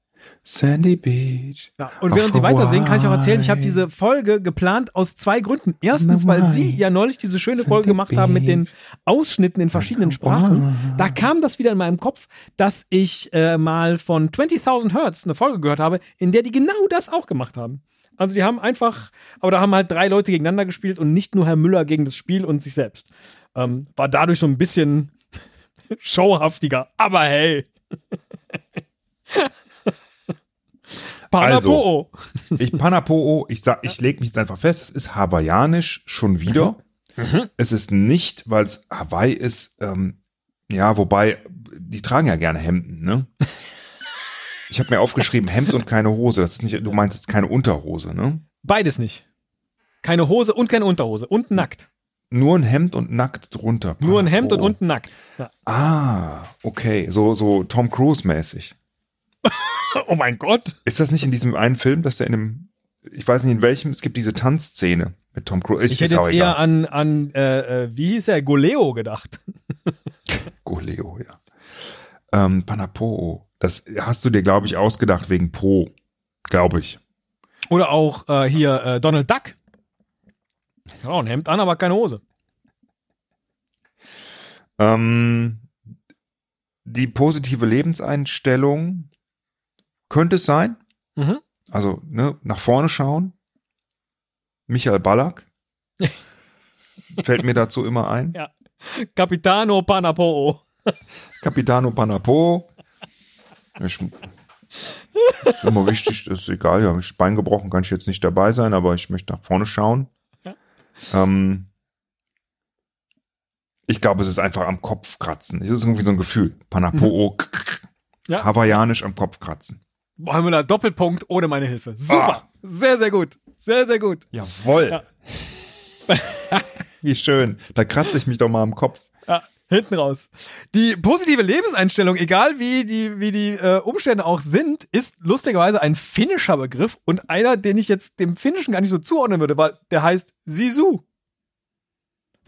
sandy beach. Ja, und Auf während Sie weitersehen, kann ich auch erzählen, ich habe diese Folge geplant aus zwei Gründen. Erstens, weil. Sie ja neulich diese schöne Sandy Folge gemacht haben mit den Ausschnitten in verschiedenen Sprachen. Da kam das wieder in meinem Kopf, dass ich äh, mal von 20.000 Hertz eine Folge gehört habe, in der die genau das auch gemacht haben. Also die haben einfach, aber da haben halt drei Leute gegeneinander gespielt und nicht nur Herr Müller gegen das Spiel und sich selbst. Ähm, war dadurch so ein bisschen showhaftiger. Aber hey. Panapoo. Ich Panapoo, ich sag, ich lege mich jetzt einfach fest, es ist hawaiianisch schon wieder. Mhm. Es ist nicht, weil es Hawaii ist, ähm, ja, wobei, die tragen ja gerne Hemden, ne? Ich habe mir aufgeschrieben, Hemd und keine Hose. Das ist nicht, du meintest keine Unterhose, ne? Beides nicht. Keine Hose und keine Unterhose. Und nackt. Nur ein Hemd und nackt drunter. Nur ein Hemd und unten nackt. Ja. Ah, okay. So, so Tom Cruise mäßig. Oh mein Gott. Ist das nicht in diesem einen Film, dass der in einem, ich weiß nicht in welchem, es gibt diese Tanzszene mit Tom Cruise. Ich hätte ist auch jetzt eher egal. an, an äh, äh, wie hieß er, Goleo gedacht. Goleo, ja. Ähm, Panapoo. Das hast du dir, glaube ich, ausgedacht wegen Po. Glaube ich. Oder auch äh, hier äh, Donald Duck. Ja, ein Hemd an, aber keine Hose. Ähm, die positive Lebenseinstellung könnte es sein. Mhm. Also, ne, nach vorne schauen. Michael Ballack. Fällt mir dazu immer ein. Ja. Capitano Panapoo. Capitano Panapo. Ich, ist immer wichtig, das ist egal, ja, ich Bein gebrochen, kann ich jetzt nicht dabei sein, aber ich möchte nach vorne schauen. Ja. Ähm, ich glaube, es ist einfach am Kopf kratzen. Es ist irgendwie so ein Gefühl. Panapo, Ja. hawaiianisch am Kopf kratzen. Boah, Doppelpunkt ohne meine Hilfe. Super. Sehr, sehr gut. Sehr, sehr gut. Jawohl. Ja. Wie schön. Da kratze ich mich doch mal am Kopf. Ja, hinten raus. Die positive Lebenseinstellung, egal wie die, wie die äh, Umstände auch sind, ist lustigerweise ein finnischer Begriff und einer, den ich jetzt dem Finnischen gar nicht so zuordnen würde, weil der heißt Sisu.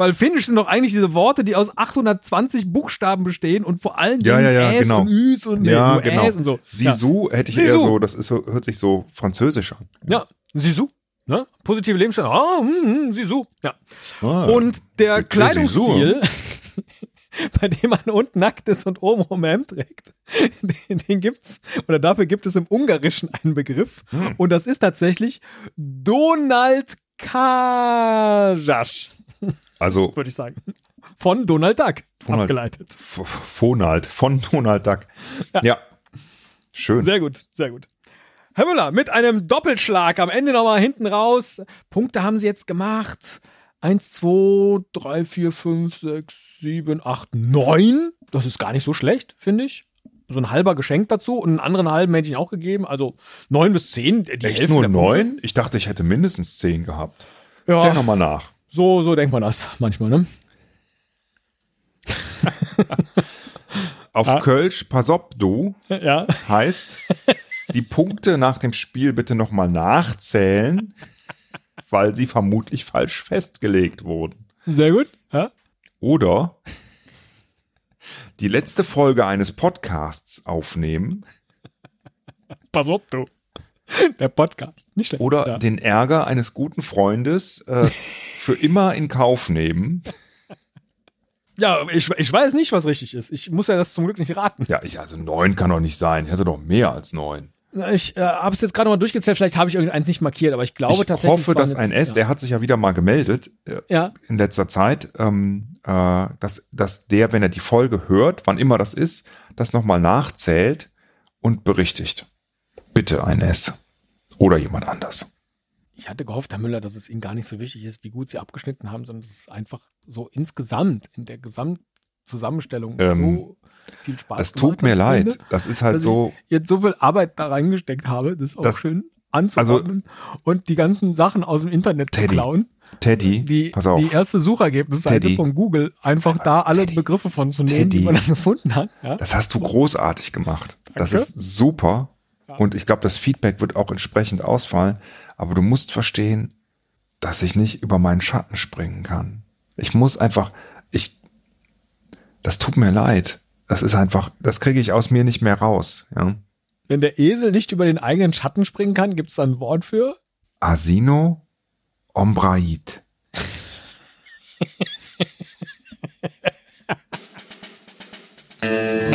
Weil Finnisch sind doch eigentlich diese Worte, die aus 820 Buchstaben bestehen und vor allen Ja, Dingen ja, ja, Äs genau. und Üs und, nee, Ja, genau. Äs und so. Sisu hätte ich Sisu. eher so, das ist, hört sich so französisch an. Ja, ja Sisu. Ne? Positive Lebenseinstellung. Ah, hm, hm, Sisu. Ja. Ah. Und der Kleidungsstil, bei dem man unten nackt ist und oben ein Hemd trägt, den, den gibt's, oder dafür gibt es im Ungarischen einen Begriff. Hm. Und das ist tatsächlich Donald Kajas, Also würde ich sagen. Von Donald Duck Donald- abgeleitet. Fonald, von Donald Duck. Ja. Schön. Sehr gut, sehr gut. Herr Müller, mit einem Doppelschlag am Ende nochmal hinten raus. Punkte haben Sie jetzt gemacht. Eins, zwei, drei, vier, fünf, sechs, sieben, acht, neun. Das ist gar nicht so schlecht, finde ich. So ein halber Geschenk dazu und einen anderen halben hätte ich auch gegeben. Also neun bis zehn, die Echt Hälfte nur neun? Ich dachte, ich hätte mindestens zehn gehabt. Zähl Ja, nochmal nach. So, so denkt man das manchmal, ne? Auf Ah. Kölsch, pass op, du, Ja. heißt, die Punkte nach dem Spiel bitte nochmal nachzählen, weil sie vermutlich falsch festgelegt wurden. Sehr gut. Ja. Oder die letzte Folge eines Podcasts aufnehmen Pass auf, du. Der Podcast. Nicht schlecht. oder ja. den Ärger eines guten Freundes äh, für immer in Kauf nehmen. Ja, ich, ich weiß nicht, was richtig ist. Ich muss ja das zum Glück nicht raten. Ja, ich, also neun kann doch nicht sein. Ich hatte doch mehr als neun. Ich äh, habe es jetzt gerade mal durchgezählt, vielleicht habe ich irgendeins nicht markiert, aber ich glaube ich tatsächlich. hoffe, es waren dass ein S, der hat sich ja wieder mal gemeldet äh, Ja, in letzter Zeit, ähm, äh, dass, dass der, wenn er die Folge hört, wann immer das ist, das nochmal nachzählt und berichtigt. Bitte ein S. Oder jemand anders. ich hatte gehofft, Herr Müller, dass es Ihnen gar nicht so wichtig ist, wie gut Sie abgeschnitten haben, sondern dass es einfach so insgesamt in der Gesamtzusammenstellung Ähm, so viel Spaß Das gemacht tut mir hat, leid. Freunde, Das ist halt so. ich jetzt so viel Arbeit da reingesteckt habe, das auch Das- schön anzuordnen und die ganzen Sachen aus dem Internet zu Teddy, klauen. Teddy, Die, pass auf. die erste Suchergebnisseite von Google, einfach da alle Teddy. Begriffe von zu nehmen, die Teddy. man dann gefunden hat. Ja? Das hast du großartig gemacht. Das Danke. ist super. Und ich glaube, das Feedback wird auch entsprechend ausfallen. Aber du musst verstehen, dass ich nicht über meinen Schatten springen kann. Ich muss einfach, ich, das tut mir leid. Das ist einfach, das kriege ich aus mir nicht mehr raus. Ja. Wenn der Esel nicht über den eigenen Schatten springen kann, gibt es da ein Wort für? Asino ombraid.